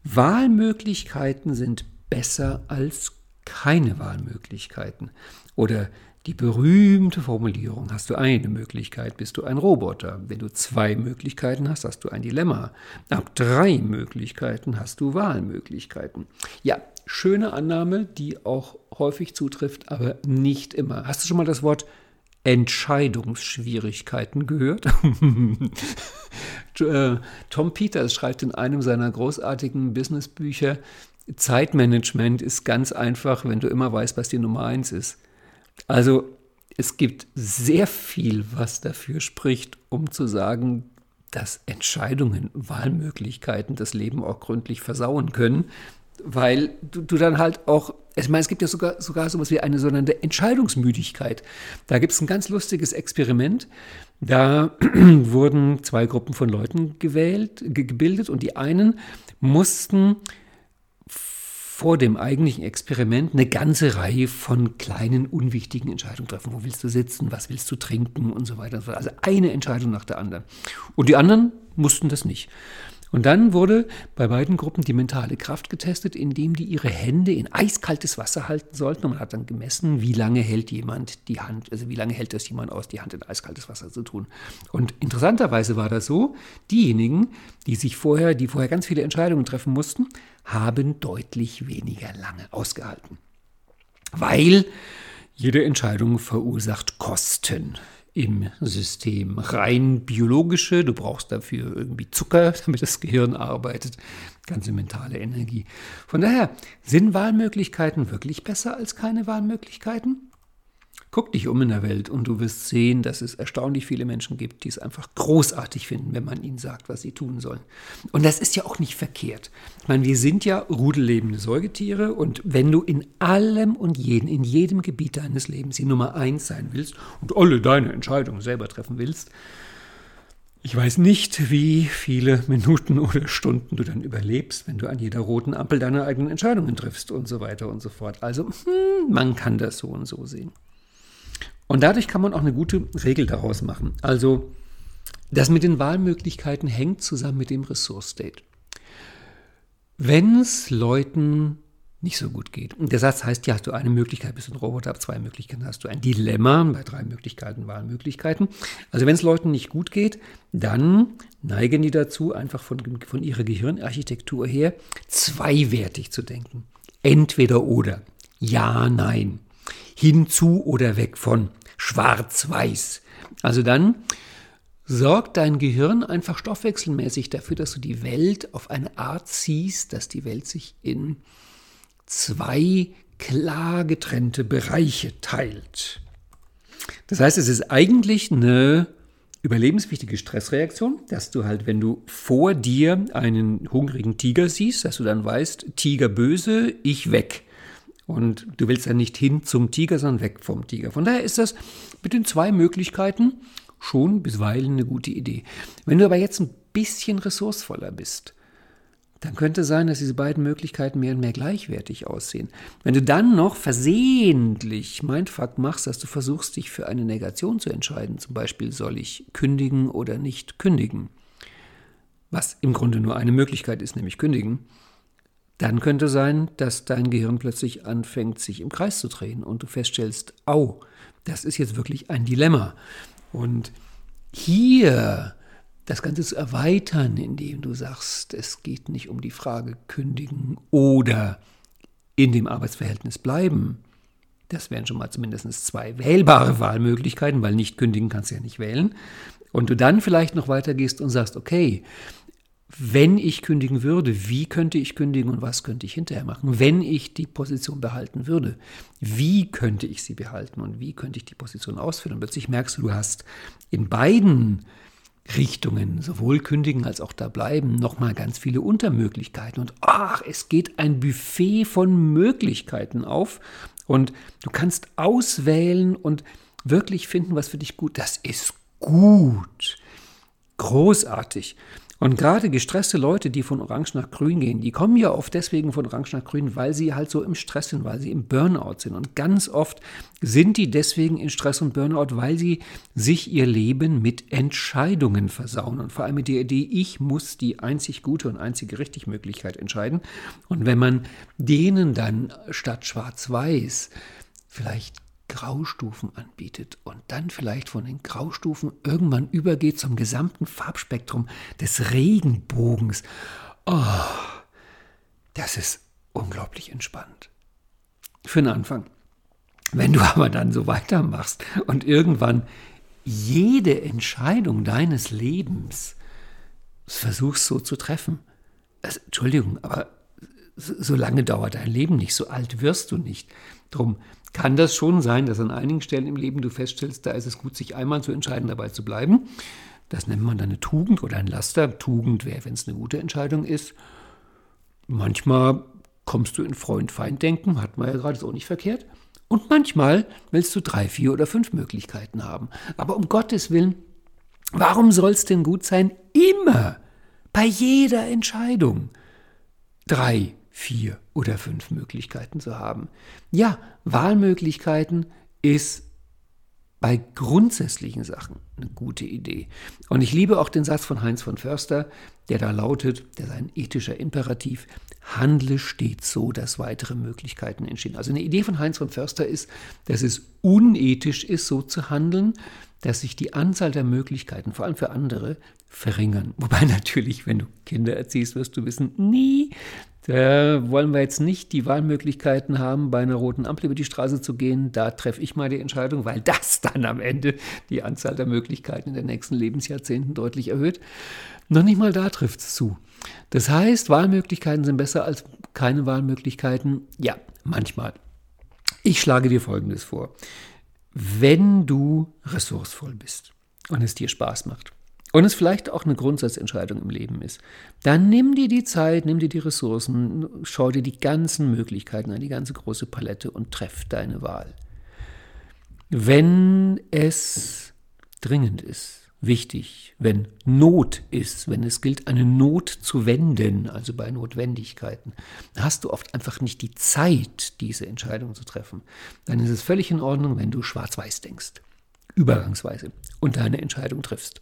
Wahlmöglichkeiten sind besser als keine Wahlmöglichkeiten. Oder die berühmte Formulierung, hast du eine Möglichkeit, bist du ein Roboter. Wenn du zwei Möglichkeiten hast, hast du ein Dilemma. Ab drei Möglichkeiten hast du Wahlmöglichkeiten. Ja, schöne Annahme, die auch häufig zutrifft, aber nicht immer. Hast du schon mal das Wort Entscheidungsschwierigkeiten gehört. Äh, Tom Peters schreibt in einem seiner großartigen Businessbücher, Zeitmanagement ist ganz einfach, wenn du immer weißt, was die Nummer eins ist. Also es gibt sehr viel, was dafür spricht, um zu sagen, dass Entscheidungen, Wahlmöglichkeiten das Leben auch gründlich versauen können weil du, du, dann halt auch, ich meine, es gibt ja sogar, sogar so etwas wie eine sogenannte Entscheidungsmüdigkeit. Da gibt es ein ganz lustiges Experiment. Da wurden zwei Gruppen von Leuten gewählt, gebildet und die einen mussten vor dem eigentlichen Experiment eine ganze Reihe von kleinen, unwichtigen Entscheidungen treffen. Wo willst du sitzen? Was willst du trinken? Und so weiter. Also eine Entscheidung nach der anderen. Und die anderen mussten das nicht. Und dann wurde bei beiden Gruppen die mentale Kraft getestet, indem die ihre Hände in eiskaltes Wasser halten sollten. Und man hat dann gemessen, wie lange hält jemand die Hand, also wie lange hält das jemand aus, die Hand in eiskaltes Wasser zu tun. Und interessanterweise war das so, diejenigen, die sich vorher, die vorher ganz viele Entscheidungen treffen mussten, haben deutlich weniger lange ausgehalten. Weil jede Entscheidung verursacht Kosten im System. Rein biologische, du brauchst dafür irgendwie Zucker, damit das Gehirn arbeitet, ganze mentale Energie. Von daher sind Wahlmöglichkeiten wirklich besser als keine Wahlmöglichkeiten? Guck dich um in der Welt und du wirst sehen, dass es erstaunlich viele Menschen gibt, die es einfach großartig finden, wenn man ihnen sagt, was sie tun sollen. Und das ist ja auch nicht verkehrt. Ich meine, wir sind ja rudellebende Säugetiere und wenn du in allem und jeden, in jedem Gebiet deines Lebens die Nummer eins sein willst und alle deine Entscheidungen selber treffen willst, ich weiß nicht, wie viele Minuten oder Stunden du dann überlebst, wenn du an jeder roten Ampel deine eigenen Entscheidungen triffst und so weiter und so fort. Also, hm, man kann das so und so sehen. Und dadurch kann man auch eine gute Regel daraus machen. Also das mit den Wahlmöglichkeiten hängt zusammen mit dem Resource State. Wenn es Leuten nicht so gut geht. Und der Satz heißt, ja, hast du eine Möglichkeit, bist du ein Roboter, ab zwei Möglichkeiten hast du ein Dilemma, bei drei Möglichkeiten Wahlmöglichkeiten. Also wenn es Leuten nicht gut geht, dann neigen die dazu, einfach von, von ihrer Gehirnarchitektur her zweiwertig zu denken. Entweder oder. Ja, nein hinzu oder weg von, schwarz-weiß. Also dann sorgt dein Gehirn einfach stoffwechselmäßig dafür, dass du die Welt auf eine Art siehst, dass die Welt sich in zwei klar getrennte Bereiche teilt. Das heißt, es ist eigentlich eine überlebenswichtige Stressreaktion, dass du halt, wenn du vor dir einen hungrigen Tiger siehst, dass du dann weißt, Tiger böse, ich weg. Und du willst ja nicht hin zum Tiger, sondern weg vom Tiger. Von daher ist das mit den zwei Möglichkeiten schon bisweilen eine gute Idee. Wenn du aber jetzt ein bisschen ressourcevoller bist, dann könnte es sein, dass diese beiden Möglichkeiten mehr und mehr gleichwertig aussehen. Wenn du dann noch versehentlich Mindfuck machst, dass du versuchst, dich für eine Negation zu entscheiden, zum Beispiel soll ich kündigen oder nicht kündigen, was im Grunde nur eine Möglichkeit ist, nämlich kündigen, dann könnte sein, dass dein Gehirn plötzlich anfängt, sich im Kreis zu drehen und du feststellst, au, das ist jetzt wirklich ein Dilemma. Und hier das Ganze zu erweitern, indem du sagst, es geht nicht um die Frage kündigen oder in dem Arbeitsverhältnis bleiben. Das wären schon mal zumindest zwei wählbare Wahlmöglichkeiten, weil nicht kündigen kannst du ja nicht wählen. Und du dann vielleicht noch weitergehst und sagst, okay, wenn ich kündigen würde, wie könnte ich kündigen und was könnte ich hinterher machen? Wenn ich die Position behalten würde, wie könnte ich sie behalten und wie könnte ich die Position ausführen? Und plötzlich merkst du, du hast in beiden Richtungen, sowohl kündigen als auch da bleiben, nochmal ganz viele Untermöglichkeiten. Und ach, es geht ein Buffet von Möglichkeiten auf und du kannst auswählen und wirklich finden, was für dich gut. Das ist gut. Großartig. Und gerade gestresste Leute, die von Orange nach Grün gehen, die kommen ja oft deswegen von Orange nach Grün, weil sie halt so im Stress sind, weil sie im Burnout sind. Und ganz oft sind die deswegen in Stress und Burnout, weil sie sich ihr Leben mit Entscheidungen versauen. Und vor allem mit der Idee, ich muss die einzig gute und einzige richtige Möglichkeit entscheiden. Und wenn man denen dann statt schwarz-weiß vielleicht Graustufen anbietet und dann vielleicht von den Graustufen irgendwann übergeht zum gesamten Farbspektrum des Regenbogens. Oh, das ist unglaublich entspannt. Für den Anfang. Wenn du aber dann so weitermachst und irgendwann jede Entscheidung deines Lebens versuchst so zu treffen, also, Entschuldigung, aber so lange dauert dein Leben nicht, so alt wirst du nicht. Drum kann das schon sein, dass an einigen Stellen im Leben du feststellst, da ist es gut, sich einmal zu entscheiden, dabei zu bleiben. Das nennt man dann eine Tugend oder ein Laster. Tugend wäre, wenn es eine gute Entscheidung ist. Manchmal kommst du in Freund-Feind-Denken, hat man ja gerade so nicht verkehrt. Und manchmal willst du drei, vier oder fünf Möglichkeiten haben. Aber um Gottes Willen, warum soll es denn gut sein, immer, bei jeder Entscheidung, drei, vier oder fünf Möglichkeiten zu haben. Ja, Wahlmöglichkeiten ist bei grundsätzlichen Sachen eine gute Idee. Und ich liebe auch den Satz von Heinz von Förster, der da lautet, der ist ein ethischer Imperativ, handle stets so, dass weitere Möglichkeiten entstehen. Also eine Idee von Heinz von Förster ist, dass es unethisch ist, so zu handeln, dass sich die Anzahl der Möglichkeiten, vor allem für andere, verringern. Wobei natürlich, wenn du Kinder erziehst, wirst du wissen, nie, Da wollen wir jetzt nicht die Wahlmöglichkeiten haben, bei einer roten Ampel über die Straße zu gehen. Da treffe ich mal die Entscheidung, weil das dann am Ende die Anzahl der Möglichkeiten in den nächsten Lebensjahrzehnten deutlich erhöht. Noch nicht mal da trifft es zu. Das heißt, Wahlmöglichkeiten sind besser als keine Wahlmöglichkeiten. Ja, manchmal. Ich schlage dir Folgendes vor. Wenn du ressourcevoll bist und es dir Spaß macht, und es vielleicht auch eine Grundsatzentscheidung im Leben ist, dann nimm dir die Zeit, nimm dir die Ressourcen, schau dir die ganzen Möglichkeiten an, die ganze große Palette und treff deine Wahl. Wenn es dringend ist, wichtig, wenn Not ist, wenn es gilt, eine Not zu wenden, also bei Notwendigkeiten, hast du oft einfach nicht die Zeit, diese Entscheidung zu treffen. Dann ist es völlig in Ordnung, wenn du schwarz-weiß denkst, übergangsweise und deine Entscheidung triffst.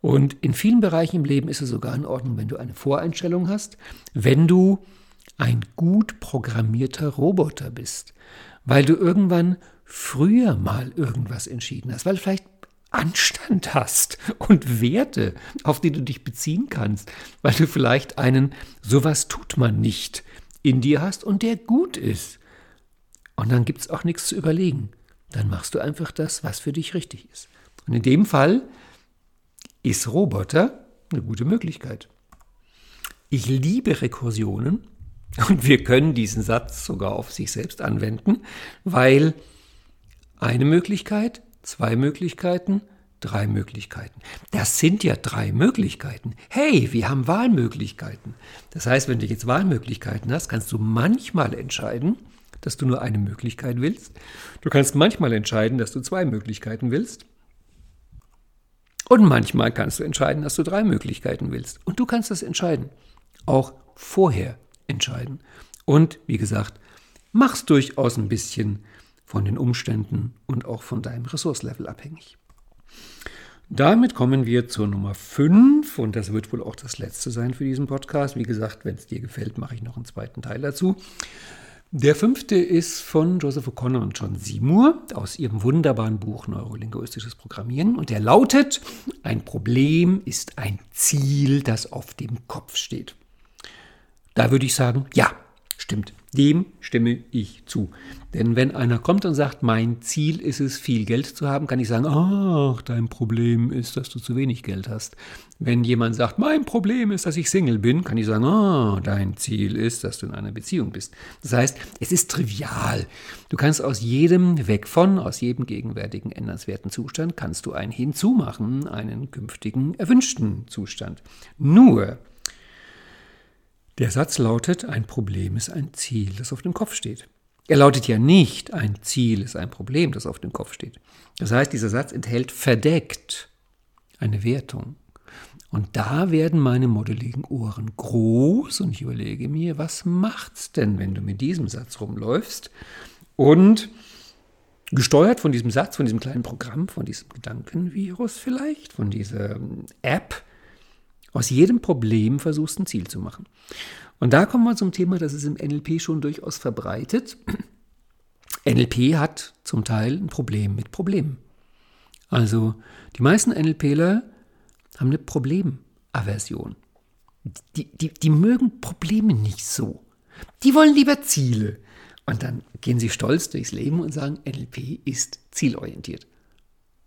Und in vielen Bereichen im Leben ist es sogar in Ordnung, wenn du eine Voreinstellung hast, wenn du ein gut programmierter Roboter bist, weil du irgendwann früher mal irgendwas entschieden hast, weil du vielleicht Anstand hast und Werte, auf die du dich beziehen kannst, weil du vielleicht einen sowas tut man nicht in dir hast und der gut ist. Und dann gibt es auch nichts zu überlegen. Dann machst du einfach das, was für dich richtig ist. Und in dem Fall ist Roboter eine gute Möglichkeit. Ich liebe Rekursionen und wir können diesen Satz sogar auf sich selbst anwenden, weil eine Möglichkeit, zwei Möglichkeiten, drei Möglichkeiten. Das sind ja drei Möglichkeiten. Hey, wir haben Wahlmöglichkeiten. Das heißt, wenn du jetzt Wahlmöglichkeiten hast, kannst du manchmal entscheiden, dass du nur eine Möglichkeit willst. Du kannst manchmal entscheiden, dass du zwei Möglichkeiten willst. Und manchmal kannst du entscheiden, dass du drei Möglichkeiten willst. Und du kannst das entscheiden. Auch vorher entscheiden. Und wie gesagt, mach's durchaus ein bisschen von den Umständen und auch von deinem Ressourcelevel abhängig. Damit kommen wir zur Nummer 5 und das wird wohl auch das letzte sein für diesen Podcast. Wie gesagt, wenn es dir gefällt, mache ich noch einen zweiten Teil dazu. Der fünfte ist von Joseph O'Connor und John Seymour aus ihrem wunderbaren Buch Neurolinguistisches Programmieren und der lautet, ein Problem ist ein Ziel, das auf dem Kopf steht. Da würde ich sagen, ja, stimmt. Dem stimme ich zu. Denn wenn einer kommt und sagt, mein Ziel ist es, viel Geld zu haben, kann ich sagen, ach, dein Problem ist, dass du zu wenig Geld hast. Wenn jemand sagt, mein Problem ist, dass ich Single bin, kann ich sagen, oh, dein Ziel ist, dass du in einer Beziehung bist. Das heißt, es ist trivial. Du kannst aus jedem weg von, aus jedem gegenwärtigen ändernswerten Zustand, kannst du einen hinzumachen, einen künftigen erwünschten Zustand. Nur, der Satz lautet, ein Problem ist ein Ziel, das auf dem Kopf steht. Er lautet ja nicht, ein Ziel ist ein Problem, das auf dem Kopf steht. Das heißt, dieser Satz enthält verdeckt eine Wertung. Und da werden meine modeligen Ohren groß und ich überlege mir, was macht's denn, wenn du mit diesem Satz rumläufst und gesteuert von diesem Satz, von diesem kleinen Programm, von diesem Gedankenvirus vielleicht, von dieser App, aus jedem Problem versuchst ein Ziel zu machen. Und da kommen wir zum Thema, das ist im NLP schon durchaus verbreitet. NLP hat zum Teil ein Problem mit Problemen. Also die meisten NLPler haben eine Problemaversion. Die, die, die mögen Probleme nicht so. Die wollen lieber Ziele. Und dann gehen sie stolz durchs Leben und sagen, NLP ist zielorientiert.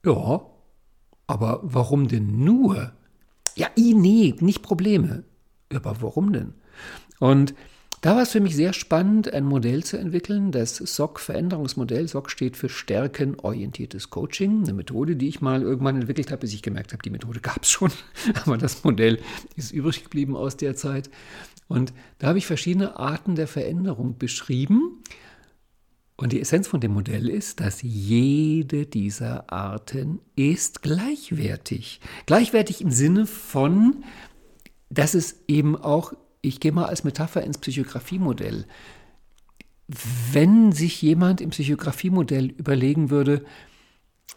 Ja, aber warum denn nur? Ja, nee, nicht Probleme. Aber warum denn? Und da war es für mich sehr spannend, ein Modell zu entwickeln, das SOC-Veränderungsmodell. SOC steht für Stärkenorientiertes Coaching, eine Methode, die ich mal irgendwann entwickelt habe, bis ich gemerkt habe, die Methode gab es schon, aber das Modell ist übrig geblieben aus der Zeit. Und da habe ich verschiedene Arten der Veränderung beschrieben. Und die Essenz von dem Modell ist, dass jede dieser Arten ist gleichwertig. Gleichwertig im Sinne von, dass es eben auch, ich gehe mal als Metapher ins Psychografiemodell, wenn sich jemand im Psychografiemodell überlegen würde,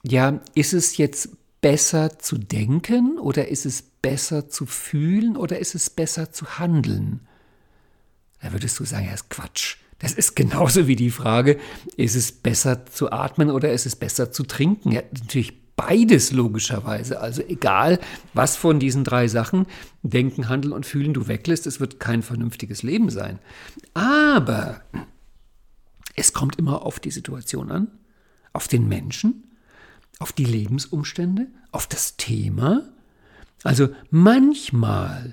ja, ist es jetzt besser zu denken oder ist es besser zu fühlen oder ist es besser zu handeln? Da würdest du sagen, ja, ist Quatsch. Das ist genauso wie die Frage, ist es besser zu atmen oder ist es besser zu trinken? Ja, natürlich beides logischerweise. Also egal, was von diesen drei Sachen, Denken, Handeln und Fühlen du weglässt, es wird kein vernünftiges Leben sein. Aber es kommt immer auf die Situation an, auf den Menschen, auf die Lebensumstände, auf das Thema. Also manchmal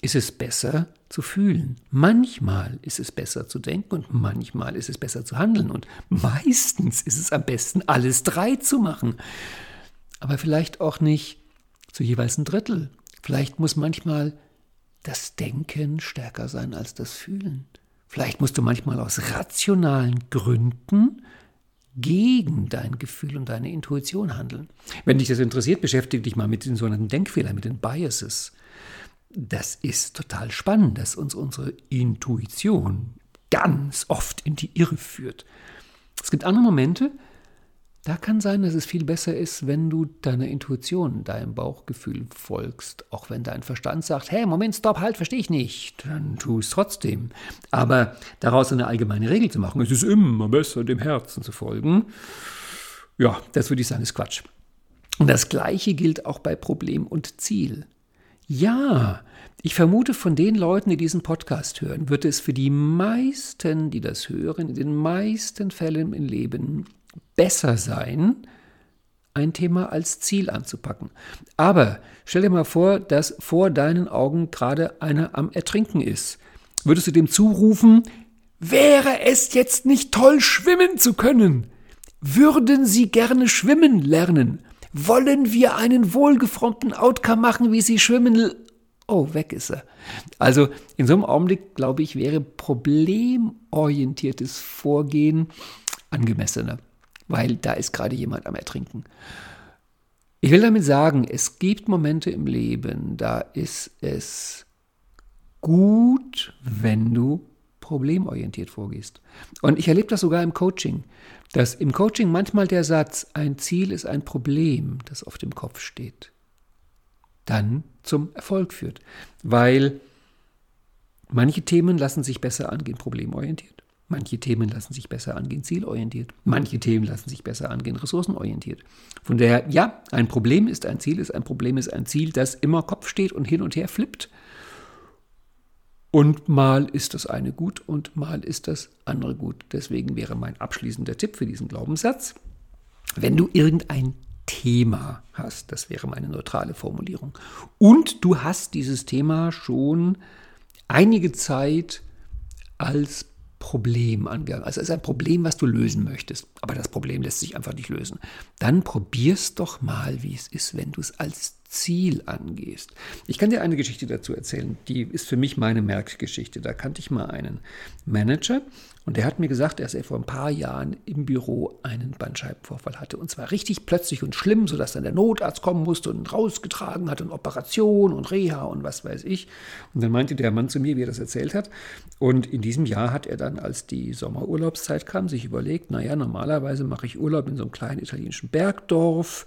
ist es besser zu fühlen, manchmal ist es besser zu denken und manchmal ist es besser zu handeln und meistens ist es am besten, alles drei zu machen. Aber vielleicht auch nicht zu jeweils ein Drittel. Vielleicht muss manchmal das Denken stärker sein als das Fühlen. Vielleicht musst du manchmal aus rationalen Gründen gegen dein Gefühl und deine Intuition handeln. Wenn dich das interessiert, beschäftige dich mal mit den sogenannten Denkfehlern, mit den Biases. Das ist total spannend, dass uns unsere Intuition ganz oft in die Irre führt. Es gibt andere Momente, da kann sein, dass es viel besser ist, wenn du deiner Intuition, deinem Bauchgefühl folgst, auch wenn dein Verstand sagt, hey, Moment, stopp, halt, verstehe ich nicht, dann tu es trotzdem. Aber daraus eine allgemeine Regel zu machen, es ist immer besser, dem Herzen zu folgen, ja, das würde ich sagen, ist Quatsch. Und das Gleiche gilt auch bei Problem und Ziel. Ja, ich vermute, von den Leuten, die diesen Podcast hören, wird es für die meisten, die das hören, in den meisten Fällen im Leben besser sein, ein Thema als Ziel anzupacken. Aber stell dir mal vor, dass vor deinen Augen gerade einer am Ertrinken ist. Würdest du dem zurufen, wäre es jetzt nicht toll, schwimmen zu können? Würden Sie gerne schwimmen lernen? Wollen wir einen wohlgeformten Outcome machen, wie Sie schwimmen? Oh, weg ist er. Also in so einem Augenblick, glaube ich, wäre problemorientiertes Vorgehen angemessener weil da ist gerade jemand am Ertrinken. Ich will damit sagen, es gibt Momente im Leben, da ist es gut, wenn du problemorientiert vorgehst. Und ich erlebe das sogar im Coaching, dass im Coaching manchmal der Satz, ein Ziel ist ein Problem, das auf dem Kopf steht, dann zum Erfolg führt. Weil manche Themen lassen sich besser angehen, problemorientiert. Manche Themen lassen sich besser angehen, zielorientiert. Manche Themen lassen sich besser angehen, ressourcenorientiert. Von daher, ja, ein Problem ist ein Ziel, ist ein Problem ist ein Ziel, das immer Kopf steht und hin und her flippt. Und mal ist das eine gut und mal ist das andere gut. Deswegen wäre mein abschließender Tipp für diesen Glaubenssatz, wenn du irgendein Thema hast, das wäre meine neutrale Formulierung, und du hast dieses Thema schon einige Zeit als Problem angegangen. Also es ein Problem, was du lösen möchtest, aber das Problem lässt sich einfach nicht lösen. Dann probier's doch mal, wie es ist, wenn du es als Ziel angehst. Ich kann dir eine Geschichte dazu erzählen, die ist für mich meine Merkgeschichte. Da kannte ich mal einen Manager und der hat mir gesagt, dass er vor ein paar Jahren im Büro einen Bandscheibenvorfall hatte. Und zwar richtig plötzlich und schlimm, sodass dann der Notarzt kommen musste und rausgetragen hat und Operation und Reha und was weiß ich. Und dann meinte der Mann zu mir, wie er das erzählt hat. Und in diesem Jahr hat er dann, als die Sommerurlaubszeit kam, sich überlegt, naja, normalerweise mache ich Urlaub in so einem kleinen italienischen Bergdorf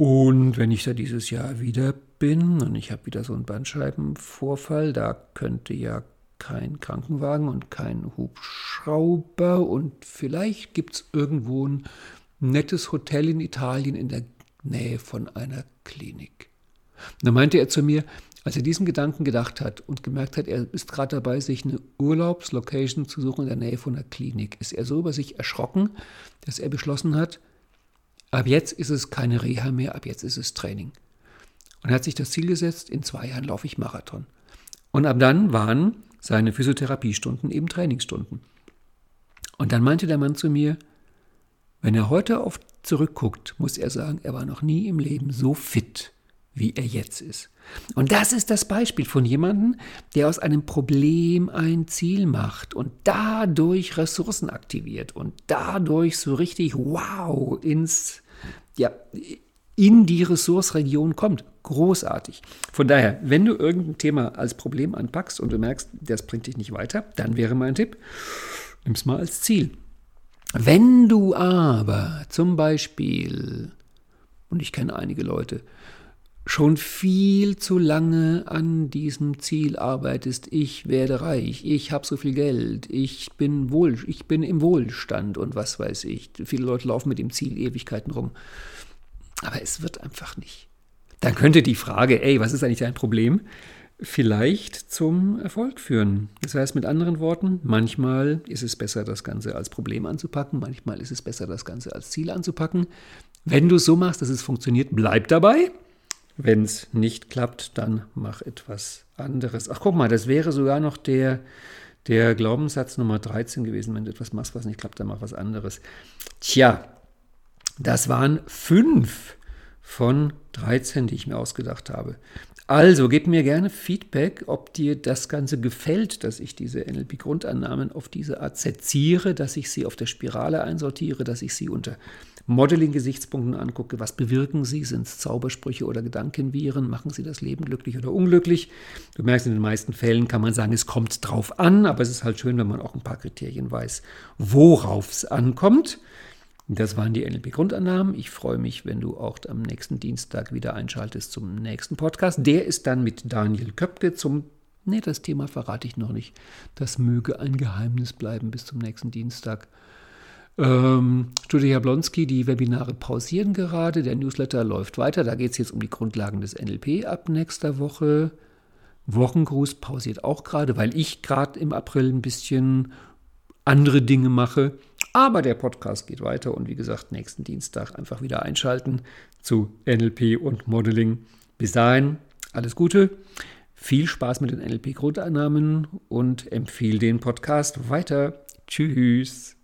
und wenn ich da dieses Jahr wieder bin und ich habe wieder so einen Bandscheibenvorfall, da könnte ja kein Krankenwagen und kein Hubschrauber und vielleicht gibt es irgendwo ein nettes Hotel in Italien in der Nähe von einer Klinik. Da meinte er zu mir, als er diesen Gedanken gedacht hat und gemerkt hat, er ist gerade dabei, sich eine Urlaubslocation zu suchen in der Nähe von einer Klinik, ist er so über sich erschrocken, dass er beschlossen hat, Ab jetzt ist es keine Reha mehr, ab jetzt ist es Training. Und er hat sich das Ziel gesetzt, in zwei Jahren laufe ich Marathon. Und ab dann waren seine Physiotherapiestunden eben Trainingsstunden. Und dann meinte der Mann zu mir, wenn er heute auf zurückguckt, muss er sagen, er war noch nie im Leben so fit, wie er jetzt ist. Und das ist das Beispiel von jemandem, der aus einem Problem ein Ziel macht und dadurch Ressourcen aktiviert und dadurch so richtig wow ins, ja, in die Ressourceregion kommt. Großartig. Von daher, wenn du irgendein Thema als Problem anpackst und du merkst, das bringt dich nicht weiter, dann wäre mein Tipp, nimm es mal als Ziel. Wenn du aber zum Beispiel, und ich kenne einige Leute, schon viel zu lange an diesem Ziel arbeitest, ich werde reich, ich habe so viel Geld, ich bin wohl, ich bin im Wohlstand und was weiß ich. Viele Leute laufen mit dem Ziel Ewigkeiten rum. Aber es wird einfach nicht. Dann könnte die Frage, ey, was ist eigentlich dein Problem, vielleicht zum Erfolg führen. Das heißt mit anderen Worten, manchmal ist es besser, das Ganze als Problem anzupacken, manchmal ist es besser, das Ganze als Ziel anzupacken. Wenn du es so machst, dass es funktioniert, bleib dabei. Wenn es nicht klappt, dann mach etwas anderes. Ach, guck mal, das wäre sogar noch der, der Glaubenssatz Nummer 13 gewesen. Wenn du etwas machst, was nicht klappt, dann mach was anderes. Tja, das waren fünf von 13, die ich mir ausgedacht habe. Also gib mir gerne Feedback, ob dir das Ganze gefällt, dass ich diese NLP-Grundannahmen auf diese Art seziere, dass ich sie auf der Spirale einsortiere, dass ich sie unter Modeling-Gesichtspunkten angucke. Was bewirken sie? Sind es Zaubersprüche oder Gedankenviren? Machen sie das Leben glücklich oder unglücklich? Du merkst, in den meisten Fällen kann man sagen, es kommt drauf an, aber es ist halt schön, wenn man auch ein paar Kriterien weiß, worauf es ankommt. Das waren die NLP-Grundannahmen. Ich freue mich, wenn du auch am nächsten Dienstag wieder einschaltest zum nächsten Podcast. Der ist dann mit Daniel Köpke zum, nee, das Thema verrate ich noch nicht. Das möge ein Geheimnis bleiben bis zum nächsten Dienstag. Ähm, Studio Jablonski, die Webinare pausieren gerade. Der Newsletter läuft weiter. Da geht es jetzt um die Grundlagen des NLP ab nächster Woche. Wochengruß pausiert auch gerade, weil ich gerade im April ein bisschen andere Dinge mache. Aber der Podcast geht weiter und wie gesagt, nächsten Dienstag einfach wieder einschalten zu NLP und Modeling. Bis dahin, alles Gute, viel Spaß mit den NLP-Grundeinnahmen und empfehle den Podcast weiter. Tschüss.